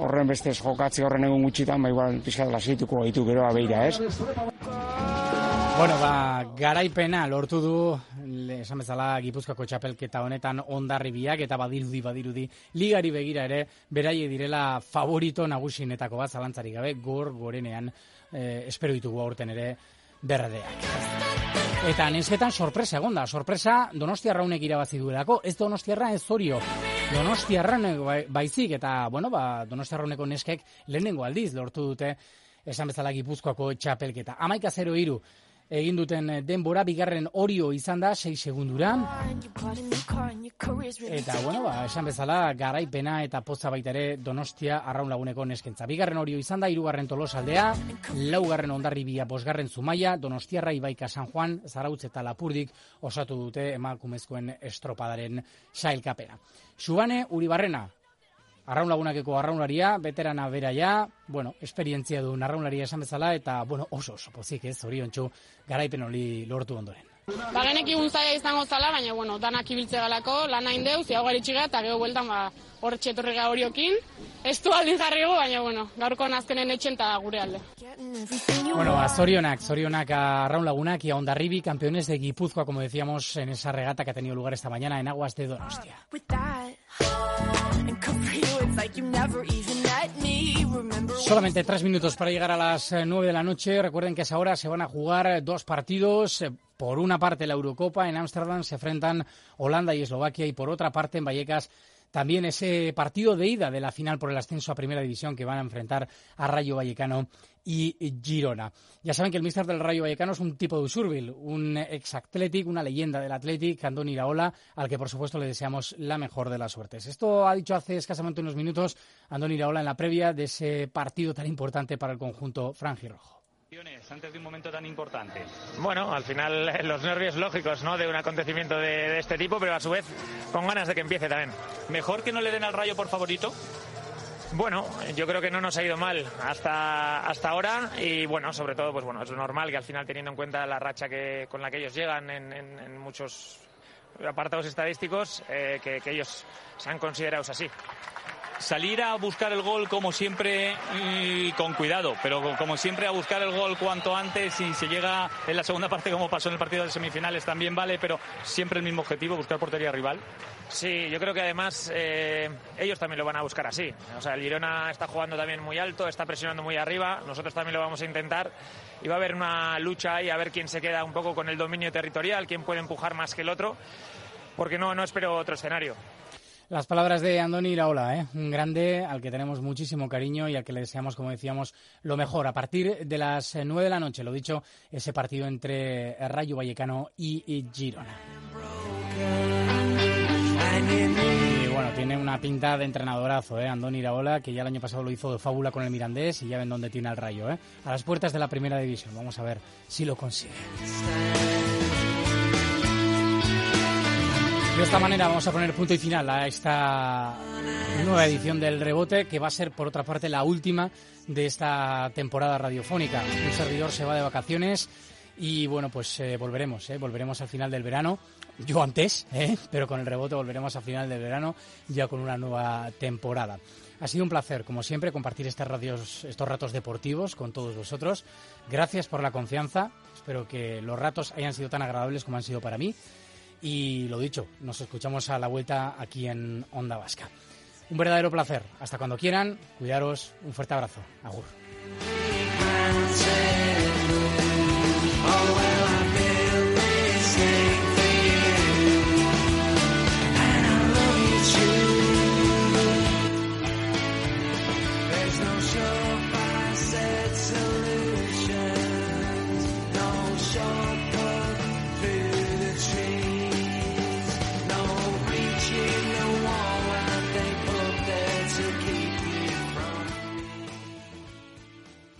horren bestez jokatze horren egun gutxitan, ba, igual, pixkat lasituko gaitu gero abeira, ez? Bueno, ba, garaipena lortu du, esan bezala, Gipuzkoako txapelketa honetan ondarribiak eta badirudi badirudi ligari begira ere beraie direla favorito nagusinetako bat zalantzari gabe gor gorenean eh, espero ditugu aurten ere berdeak. Eta nesketan sorpresa egonda, sorpresa Donostiarraunek irabazi duelako, ez Donostiarra ez Zorio. Donostiarraunek bai- baizik eta bueno, ba Donostiarrauneko neskek lehenengo aldiz lortu dute esan bezala Gipuzkoako txapelketa. 11-0 egin duten denbora bigarren orio izan da 6 segundura. Eta, bueno, ba, esan bezala, garaipena eta poza baita ere Donostia arraun laguneko neskentza. Bigarren orio izan da, irugarren tolosaldea, laugarren ondarribia, bosgarren zumaia, Donostiarra, Ibaika, San Juan, Zarautz eta Lapurdik osatu dute emakumezkoen estropadaren sailkapena. Subane, Uribarrena, arraun lagunakeko arraunlaria, veterana bera ja, bueno, esperientzia du arraunlaria esan bezala, eta, bueno, oso oso pozik ez, zoriontsu, garaipen hori lortu ondoren. Ba, genekigun zaila izango zala, baina, bueno, danak ibiltze galako, lan hain deu, ziago garitxiga, eta gero bueltan, ba, hor txetorri horiokin. Ez du aldin jarrigo, baina, bueno, gaurko nazkenen etxen eta gure alde. Bueno, a zorionak, zorionak a Raúl Lagunak y a Ondarribi, campeones de Guipúzcoa, como decíamos en esa regata que ha tenido lugar esta mañana en aguas de Donostia. Solamente tres minutos para llegar a las eh, nueve de la noche. Recuerden que a esa hora se van a jugar eh, dos partidos. Eh, Por una parte, la Eurocopa en Ámsterdam se enfrentan Holanda y Eslovaquia y por otra parte, en Vallecas, también ese partido de ida de la final por el ascenso a Primera División que van a enfrentar a Rayo Vallecano y Girona. Ya saben que el míster del Rayo Vallecano es un tipo de Usurbil, un ex Athletic, una leyenda del Athletic, Andoni Iraola, al que por supuesto le deseamos la mejor de las suertes. Esto ha dicho hace escasamente unos minutos Andoni Iraola en la previa de ese partido tan importante para el conjunto franjirrojo. antes de un momento tan importante? Bueno, al final eh, los nervios lógicos, ¿no? De un acontecimiento de, de este tipo, pero a su vez con ganas de que empiece también. ¿Mejor que no le den al Rayo por favorito? Bueno, yo creo que no nos ha ido mal hasta, hasta ahora y bueno, sobre todo, pues bueno, es normal que al final teniendo en cuenta la racha que, con la que ellos llegan en, muchos apartados estadísticos, eh, que, que ellos sean considerados así. Salir a buscar el gol como siempre y con cuidado, pero como siempre a buscar el gol cuanto antes y se llega en la segunda parte como pasó en el partido de semifinales también vale, pero siempre el mismo objetivo, buscar portería rival. Sí, yo creo que además eh, ellos también lo van a buscar así. O sea, el Girona está jugando también muy alto, está presionando muy arriba, nosotros también lo vamos a intentar y va a haber una lucha ahí a ver quién se queda un poco con el dominio territorial, quién puede empujar más que el otro, porque no, no espero otro escenario. Las palabras de Andoni Iraola, ¿eh? un grande al que tenemos muchísimo cariño y al que le deseamos, como decíamos, lo mejor. A partir de las eh, nueve de la noche, lo dicho, ese partido entre eh, Rayo Vallecano y, y Girona. Y bueno, tiene una pinta de entrenadorazo, ¿eh? Andoni Iraola, que ya el año pasado lo hizo de fábula con el Mirandés y ya ven dónde tiene al Rayo, ¿eh? A las puertas de la primera división. Vamos a ver si lo consigue. De esta manera vamos a poner punto y final a esta nueva edición del rebote, que va a ser, por otra parte, la última de esta temporada radiofónica. Un servidor se va de vacaciones y, bueno, pues eh, volveremos, eh, volveremos al final del verano yo antes, ¿eh? pero con el rebote volveremos a final de verano ya con una nueva temporada. Ha sido un placer, como siempre, compartir estas radios, estos ratos deportivos con todos vosotros. Gracias por la confianza. Espero que los ratos hayan sido tan agradables como han sido para mí. Y lo dicho, nos escuchamos a la vuelta aquí en Onda Vasca. Un verdadero placer. Hasta cuando quieran, cuidaros. Un fuerte abrazo. Agur.